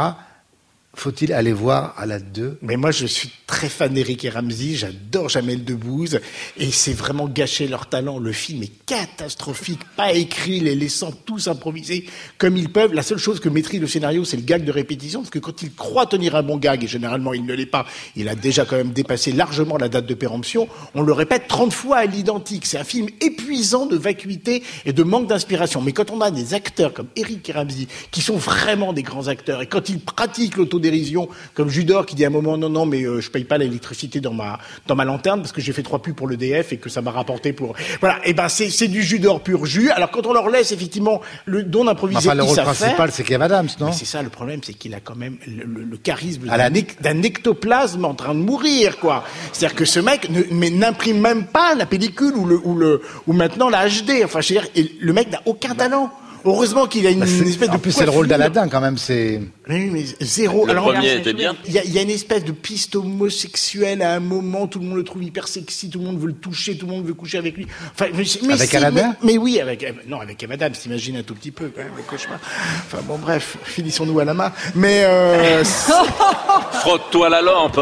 Speaker 1: Faut-il aller voir Alad 2
Speaker 3: Mais moi, je suis très fan d'Eric et Ramsey, j'adore Jamel Debbouze, et c'est vraiment gâcher leur talent. Le film est catastrophique, pas écrit, les laissant tous improviser comme ils peuvent. La seule chose que maîtrise le scénario, c'est le gag de répétition, parce que quand il croit tenir un bon gag, et généralement il ne l'est pas, il a déjà quand même dépassé largement la date de péremption, on le répète 30 fois à l'identique. C'est un film épuisant de vacuité et de manque d'inspiration. Mais quand on a des acteurs comme Eric et Ramsey, qui sont vraiment des grands acteurs, et quand ils pratiquent l'autodérision, l'autodérision, comme Judor qui dit à un moment non non mais euh, je paye pas l'électricité dans ma dans ma lanterne parce que j'ai fait trois pubs pour l'EDF et que ça m'a rapporté pour voilà et ben c'est c'est du Judor pur jus. Alors quand on leur laisse effectivement le don d'improviser,
Speaker 1: Enfin, le rôle principal, c'est Kev Adams, non
Speaker 3: Mais c'est ça le problème, c'est qu'il a quand même le, le- le charisme d'un ec- d'un ectoplasme en train de mourir, quoi. C'est-à-dire que ce mec n'imprime même pas la pellicule ou le ou le ou maintenant la HD. Enfin, je veux dire, le mec n'a aucun talent. Heureusement qu'il a une,
Speaker 1: Bah,
Speaker 3: espèce de
Speaker 1: En plus, c'est le rôle d'Aladin, quand même. C'est.
Speaker 3: Oui, mais zéro.
Speaker 2: Le
Speaker 3: Alors,
Speaker 2: premier était bien.
Speaker 3: Il y, a, il y a une espèce de piste homosexuelle à un moment, tout le monde le trouve hyper sexy, tout le monde veut le toucher, tout le monde veut coucher avec lui. Enfin, mais, mais
Speaker 1: Avec
Speaker 3: si,
Speaker 1: Aladdin
Speaker 3: mais, mais oui, avec non, avec Madame, t'imagines un tout petit peu quand même le cauchemar. Enfin bon, bref, finissons-nous à la main. Mais euh, <laughs> <laughs>
Speaker 2: Frotte-toi la lampe.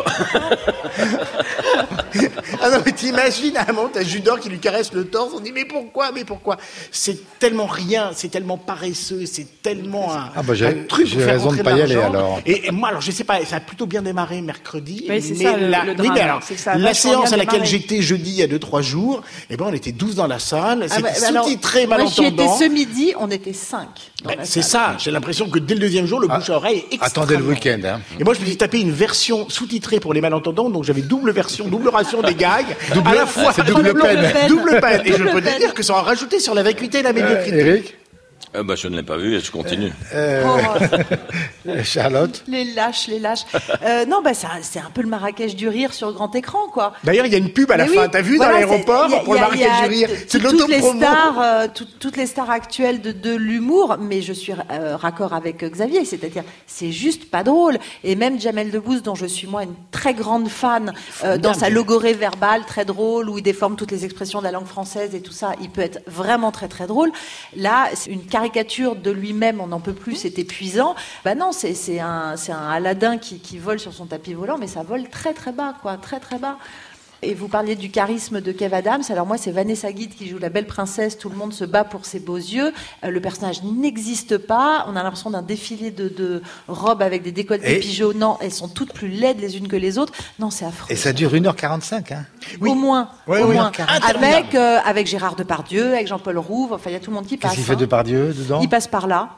Speaker 3: ah non, mais t'imagines à un moment, t'as Judor qui lui caresse le torse, on dit mais pourquoi, mais pourquoi? C'est tellement rien, c'est tellement paresseux, c'est tellement un,
Speaker 1: Ah bah, j'ai-
Speaker 3: un truc
Speaker 1: j'ai raison de pas y aller,
Speaker 3: l'argent.
Speaker 1: alors.
Speaker 3: Et, et moi, alors je sais pas, ça a plutôt bien démarré mercredi.
Speaker 4: Oui, c'est
Speaker 3: mais
Speaker 4: ça,
Speaker 3: la,
Speaker 4: le
Speaker 3: oui, mais alors,
Speaker 4: ça
Speaker 3: la séance à laquelle j'étais jeudi il y a 2-3 jours, eh ben on était 12 dans la salle,
Speaker 5: Ah
Speaker 3: c'était
Speaker 5: bah, bah
Speaker 3: sous-titré
Speaker 5: Moi, j'y étais
Speaker 3: malentendant.
Speaker 5: ce midi, on était cinq. dans
Speaker 3: Ben,
Speaker 5: la
Speaker 3: c'est ça, j'ai l'impression que dès le deuxième jour, le bouche à oreille est
Speaker 1: Ah, Attendez le week-end. Hein.
Speaker 3: et moi, je me suis tapé une version sous-titrée pour les malentendants, donc j'avais double version, double ration des gags, à la fois
Speaker 1: c'est double peine.
Speaker 3: double peine. Et je
Speaker 5: Double
Speaker 3: peux dire que ça a rajouté sur la vacuité et la
Speaker 1: Euh,
Speaker 3: médiocrité.
Speaker 1: Eric
Speaker 2: Euh, bah, je ne l'ai pas vu et je continue.
Speaker 1: Euh,
Speaker 5: Oh, <laughs>
Speaker 1: Charlotte?
Speaker 5: Les lâches, les lâches. Euh, non, bah, c'est un peu le Marrakech du rire sur grand écran, quoi.
Speaker 3: D'ailleurs, il y a une pub à la
Speaker 5: Mais
Speaker 3: fin.
Speaker 5: oui,
Speaker 3: T'as vu
Speaker 5: voilà,
Speaker 3: dans l'aéroport pour le Marrakech du rire C'est de
Speaker 5: toutes les
Speaker 3: l'autopromo.
Speaker 5: stars, euh, tout- toutes les stars actuelles de, de l'humour, mais je suis euh, raccord avec euh, Xavier, c'est-à-dire c'est juste pas drôle. Et même Jamel Debbouze, dont je suis moi une très grande fan, euh, dans sa logorée verbale très drôle, où il déforme toutes les expressions de la langue française et tout ça, il peut être vraiment très très drôle. Là, c'est une caricature de lui-même, on n'en peut plus, c'est épuisant. Bah non, c'est un, un Aladdin qui, qui vole sur son tapis volant, mais ça vole très très bas, quoi, très très bas. Et vous parliez du charisme de Kev Adams. Alors moi, c'est Vanessa Guide qui joue la belle princesse. Tout le monde se bat pour ses beaux yeux. Euh, le personnage n'existe pas. On a l'impression d'un défilé de, de robes avec des décolletés
Speaker 1: Et-
Speaker 5: pigeonnants. Elles sont toutes plus laides les unes que les autres. Non, c'est affreux.
Speaker 1: Et ça dure 1h45. Hein.
Speaker 3: Oui.
Speaker 5: Au moins,
Speaker 3: Ouais,
Speaker 5: au
Speaker 3: oui.
Speaker 5: moins. Avec euh, avec Gérard Depardieu, avec Jean-Paul Rouve. Enfin, il y a tout le monde qui passe.
Speaker 1: Qu'est-ce qu'il fait
Speaker 5: hein.
Speaker 1: de Pardieu dedans?
Speaker 5: Il passe par là.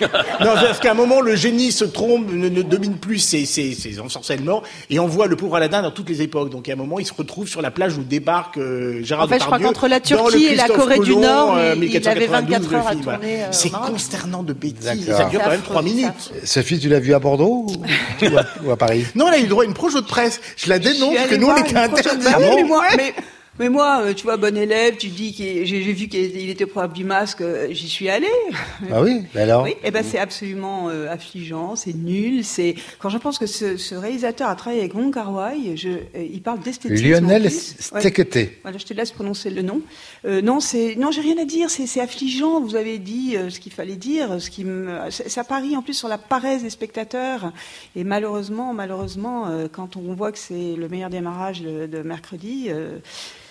Speaker 5: <laughs>
Speaker 3: Non, parce qu'à un moment, le génie se trompe, ne, ne domine plus ses, ses, ses ensorcellements, et envoie le pauvre Aladdin dans toutes les époques. Donc, à un moment, il se retrouve sur la plage où débarque euh, Gérard
Speaker 5: En fait, je crois qu'entre la Turquie et la Corée du Nord,
Speaker 3: euh,
Speaker 5: il- avait
Speaker 3: 1492,
Speaker 5: 24 heures à
Speaker 3: voilà.
Speaker 5: tourner, euh,
Speaker 3: C'est consternant de bêtises. Ça dure quand même
Speaker 5: affreux,
Speaker 3: trois
Speaker 5: c'est
Speaker 3: minutes.
Speaker 5: affreux.
Speaker 1: Sophie, tu l'as vu à Bordeaux ou, ou à, ou à Paris?
Speaker 3: Non, elle a eu le droit à une projo de presse. Je la
Speaker 4: Je
Speaker 3: dénonce que nous, on était interdits.
Speaker 4: Oui,
Speaker 1: bon
Speaker 4: mais mais, moi, euh, tu vois, bon élève, tu dis que j'ai vu qu'il était probable du masque, euh, j'y suis allée.
Speaker 1: Ah oui Ben alors
Speaker 4: Oui, et ben c'est absolument euh, affligeant, c'est nul. C'est quand je pense que ce, ce réalisateur a travaillé avec Wong Kar Wai, je, euh, il parle d'esthétisme.
Speaker 1: Lionel
Speaker 4: plus. Ouais.
Speaker 1: Stekete.
Speaker 4: Voilà, je te laisse prononcer le nom. Euh, non, c'est non, j'ai rien à dire. C'est affligeant. Vous avez dit ce qu'il fallait dire, ce qui me, ça parie en plus sur la paresse des spectateurs. Et malheureusement, malheureusement, quand on voit que c'est le meilleur démarrage de, de mercredi,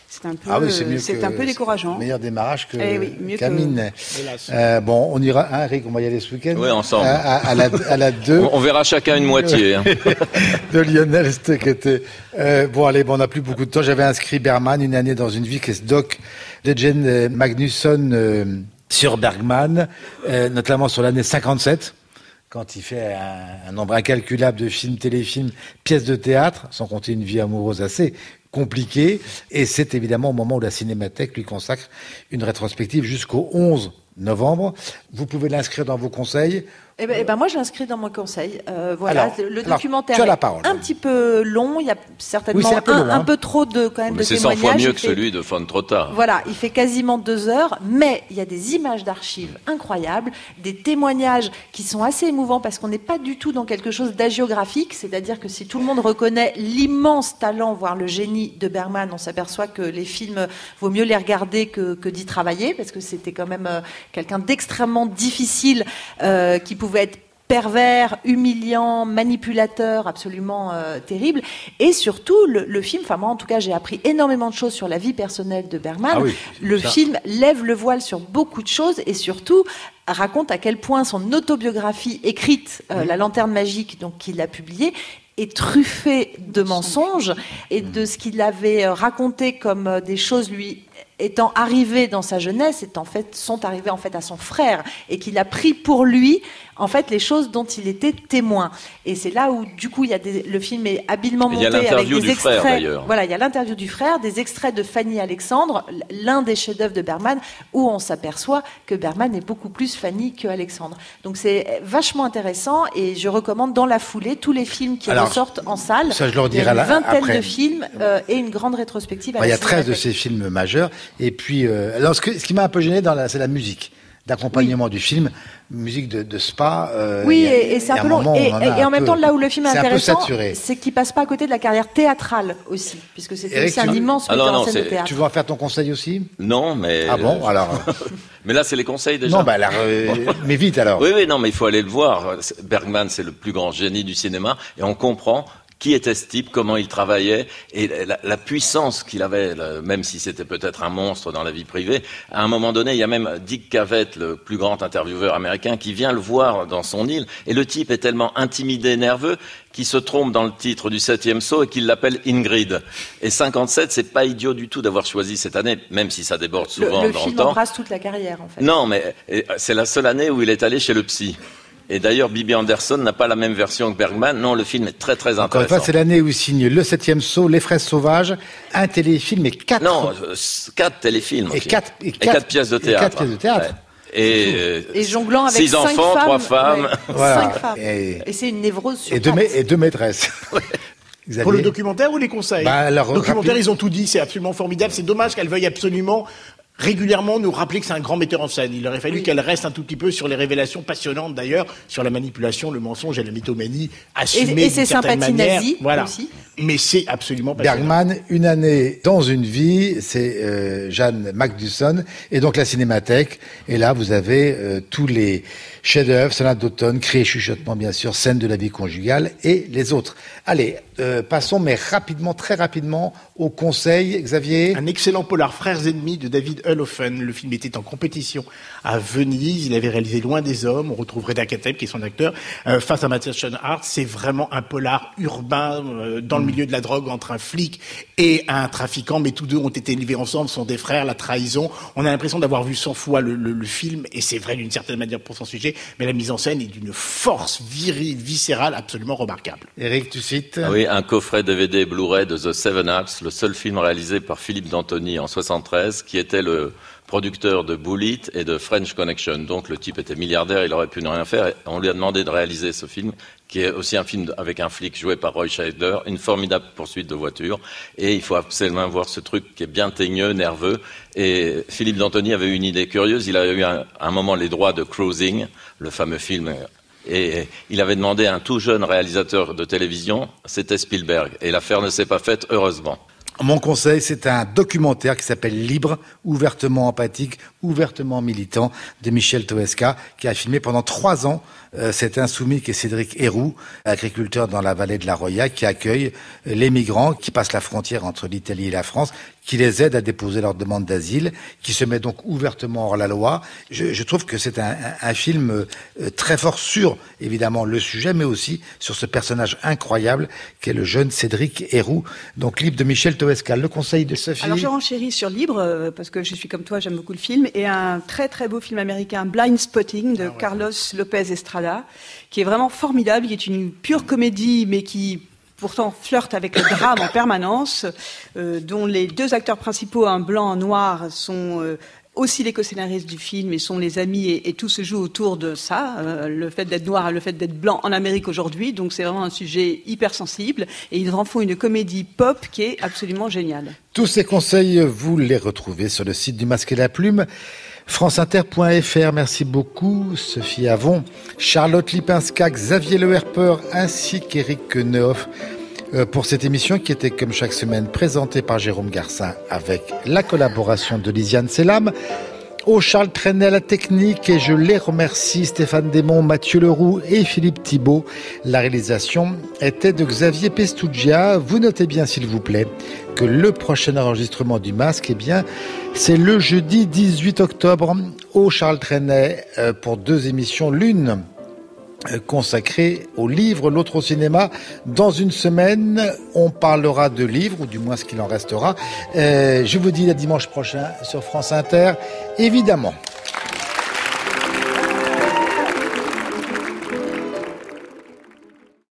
Speaker 4: c'est un peu,
Speaker 1: Ah oui, c'est mieux
Speaker 4: c'est
Speaker 1: que-
Speaker 4: un peu décourageant.
Speaker 1: Meilleur démarrage que
Speaker 4: Eh oui, mieux que-
Speaker 1: Camine.
Speaker 3: Hélas.
Speaker 1: Euh, bon, on ira, hein, Eric, on va y aller ce week-end
Speaker 2: Oui, ensemble.
Speaker 1: À, à- à la, à la 2
Speaker 2: On, on verra chacun une moitié. hein. <laughs>
Speaker 1: de Lionel Stekete. Euh, bon, allez, bon, on n'a plus beaucoup de temps. J'avais inscrit Berman, une année dans une vie, qui est doc de Jen euh, Magnusson euh, sur Bergman, euh, notamment sur l'année 57 quand il fait un, un nombre incalculable de films, téléfilms, pièces de théâtre, sans compter une vie amoureuse assez compliquée. Et c'est évidemment au moment où la Cinémathèque lui consacre une rétrospective jusqu'au 11 novembre. Vous pouvez l'inscrire dans vos conseils.
Speaker 5: Eh ben, eh ben, moi, je l'inscris dans mon conseil. Euh, voilà,
Speaker 1: Alors,
Speaker 5: le
Speaker 1: alors,
Speaker 5: documentaire
Speaker 1: tu as la
Speaker 5: est un petit peu long. Il y a certainement
Speaker 1: Oui, un peu long, hein.
Speaker 5: peu trop de quand même
Speaker 2: Mais
Speaker 5: de
Speaker 2: c'est 100
Speaker 5: témoignages.
Speaker 2: fois mieux que
Speaker 5: fait-
Speaker 2: celui de Fon trop tard.
Speaker 5: Voilà, il fait quasiment deux heures, mais il y a des images d'archives incroyables, des témoignages qui sont assez émouvants parce qu'on n'est pas du tout dans quelque chose d'agiographique, c'est-à-dire que si tout le monde reconnaît l'immense talent, voire le génie de Bergman, on s'aperçoit que les films, vaut mieux les regarder que, que d'y travailler parce que c'était quand même euh, quelqu'un d'extrêmement difficile euh, qui pouvait être pervers, humiliant, manipulateur, absolument euh, terrible. Et surtout, le, le film, enfin moi en tout cas, j'ai appris énormément de choses sur la vie personnelle de Bergman.
Speaker 1: Ah oui,
Speaker 5: le
Speaker 1: ça.
Speaker 5: film lève le voile sur beaucoup de choses et surtout raconte à quel point son autobiographie écrite, euh, La Lanterne Magique, donc qu'il a publiée, est truffée de mensonges et de ce qu'il avait euh, raconté comme des choses lui étant arrivés dans sa jeunesse, est en fait, sont arrivés en fait à son frère et qu'il a pris pour lui en fait les choses dont il était témoin. Et c'est là où du coup il y a des, le film est habilement monté avec des extraits. voilà, il y a l'interview du frère, des extraits de Fanny Alexandre, l'un des chefs-d'œuvre de Bergman, où on s'aperçoit que Bergman est beaucoup plus Fanny que Alexandre. Donc c'est vachement intéressant et je recommande dans la foulée tous les films qui ressortent en salle.
Speaker 1: Ça, je leur
Speaker 5: dirai
Speaker 1: il y a
Speaker 5: une vingtaine de films euh, et une grande rétrospective.
Speaker 1: il y a 13 de ces films majeurs. Et puis, euh, alors, ce, ce qui m'a un peu gêné, c'est la musique d'accompagnement du film, musique de, spa.
Speaker 5: Euh, oui, et, c'est un peu long. Et, en, même temps, là où le film est, intéressant, c'est qu'il passe pas à côté de la carrière théâtrale aussi, puisque c'était aussi un immense ah en scène de théâtre.
Speaker 1: Tu veux en faire ton conseil aussi?
Speaker 2: Non, mais.
Speaker 1: Ah bon, alors. <laughs>
Speaker 2: mais là, c'est les conseils déjà.
Speaker 1: Non, bah alors, euh, <laughs> mais vite alors.
Speaker 2: Oui, oui, non, mais il faut aller le voir. Bergman, c'est le plus grand génie du cinéma, et on comprend qui était ce type, comment il travaillait, et la, puissance qu'il avait, même si c'était peut-être un monstre dans la vie privée. À un moment donné, il y a même Dick Cavett, le plus grand intervieweur américain, qui vient le voir dans son île, et le type est tellement intimidé, nerveux, qu'il se trompe dans le titre du septième saut et qu'il l'appelle Ingrid. Et 57, c'est pas idiot du tout d'avoir choisi cette année, même si ça déborde souvent
Speaker 5: le, le
Speaker 2: dans
Speaker 5: film
Speaker 2: le temps.
Speaker 5: embrasse toute la carrière, en fait.
Speaker 2: Non, mais c'est la seule année où il est allé chez le psy. Et d'ailleurs, Bibi Anderson n'a pas la même version que Bergman. Non, le film est très très intéressant. Encore une
Speaker 1: fois, c'est l'année où il signe Le Septième Saut, Les Fraises Sauvages, un téléfilm et quatre.
Speaker 2: Non, euh, quatre téléfilms.
Speaker 1: Et quatre,
Speaker 2: et quatre, pièces de théâtre.
Speaker 1: quatre pièces de théâtre.
Speaker 2: Et, euh,
Speaker 5: et, jonglant avec
Speaker 2: six enfants, trois femmes.
Speaker 5: Voilà. Cinq femmes. Et, c'est une névrose sur
Speaker 1: et deux, et deux maîtresses.
Speaker 3: Pour le documentaire ou les conseils?
Speaker 1: Bah,
Speaker 3: Le documentaire, ils ont tout dit, c'est absolument formidable. C'est dommage qu'elle veuille absolument régulièrement nous rappeler que c'est un grand metteur en scène. Il aurait fallu qu'elle reste un tout petit peu sur les révélations passionnantes d'ailleurs, sur la manipulation, le mensonge et la mythomanie assumée
Speaker 5: Et, ses sympathies nazies
Speaker 3: voilà.
Speaker 5: aussi.
Speaker 3: Mais c'est absolument passionnant.
Speaker 1: Bergman, une année dans une vie, c'est euh, Jeanne Macdusson et donc la Cinémathèque. Et là, vous avez euh, tous les chefs-d'œuvre, sonate d'automne, cris et chuchotements bien sûr, scène de la vie conjugale et les autres. Allez, euh, passons mais rapidement, très rapidement au conseil, Xavier.
Speaker 3: Un excellent polar Frères ennemis de David Hullofen. Le film était en compétition à Venise. Il avait réalisé Loin des hommes. On retrouve Reda Kateb, qui est son acteur, euh, face à Matthias Schoenhardt. C'est vraiment un polar urbain euh, dans le milieu de la drogue entre un flic et un trafiquant. Mais tous deux ont été élevés ensemble, sont des frères, la trahison. On a l'impression d'avoir vu 100 fois le, le, le film, et c'est vrai d'une certaine manière pour son sujet, mais la mise en scène est d'une force virile, viscérale absolument remarquable.
Speaker 1: Eric, tu cites
Speaker 2: ah Oui, un coffret DVD Blu-ray de The Seven Acts, le seul film réalisé par Philippe D'Antoni en 73, qui était le producteur de Bullet et de French Connection. Donc le type était milliardaire, il aurait pu ne rien faire. on lui a demandé de réaliser ce film, qui est aussi un film avec un flic joué par Roy Scheider, une formidable poursuite de voiture. Et il faut absolument voir ce truc qui est bien teigneux, nerveux. Et Philippe D'Antoni avait une idée curieuse. Il avait eu un, un moment les droits de Cruising, le fameux film et il avait demandé à un tout jeune réalisateur de télévision, c'était Spielberg. Et l'affaire ne s'est pas faite, heureusement.
Speaker 1: Mon conseil, c'est un documentaire qui s'appelle Libre, ouvertement empathique, ouvertement militant, de Michel Toesca, qui a filmé pendant trois ans euh, cet insoumis qui est Cédric Héroux, agriculteur dans la vallée de la Roya, qui accueille les migrants qui passent la frontière entre l'Italie et la France, qui les aide à déposer leur demande d'asile, qui se met donc ouvertement hors la loi. Je, trouve que c'est un, film euh, très fort sur, évidemment, le sujet, mais aussi sur ce personnage incroyable qu'est le jeune Cédric Héroux. Donc, libre de Michel Toesca. Le conseil de Sophie.
Speaker 4: Alors, je renchéris sur Libre, euh, parce que je suis comme toi, j'aime beaucoup le film, et un très très beau film américain, Blind Spotting, de ah Carlos Lopez Estrada, qui est vraiment formidable, qui est une pure comédie, mais qui pourtant flirte avec le drame en permanence, euh, dont les deux acteurs principaux, un blanc, un noir, sont euh, aussi les co-scénaristes du film et sont les amis et, tout se joue autour de ça, euh, le fait d'être noir et le fait d'être blanc en Amérique aujourd'hui. Donc c'est vraiment un sujet hyper sensible et ils en font une comédie pop qui est absolument géniale.
Speaker 1: Tous ces conseils, vous les retrouvez sur le site du Masque et la Plume. Franceinter.fr, merci beaucoup. Sophie Avon, Charlotte Lipinska, Xavier Le Herper, ainsi qu'Éric euh, pour cette émission qui était comme chaque semaine présentée par Jérôme Garcin avec la collaboration de Lisiane Selam. Au Charles Trenet la technique et je les remercie Stéphane Desmond, Mathieu Leroux et Philippe Thibault. La réalisation était de Xavier Pestougia. Vous notez bien s'il vous plaît que le prochain enregistrement du masque, eh bien, c'est le jeudi 18 octobre au Charles Trenet euh, pour deux émissions. L'une euh, consacré au livre, l'autre au cinéma. Dans une semaine, on parlera de livres, ou du moins ce qu'il en restera. Euh, je vous dis à dimanche prochain sur France Inter, évidemment.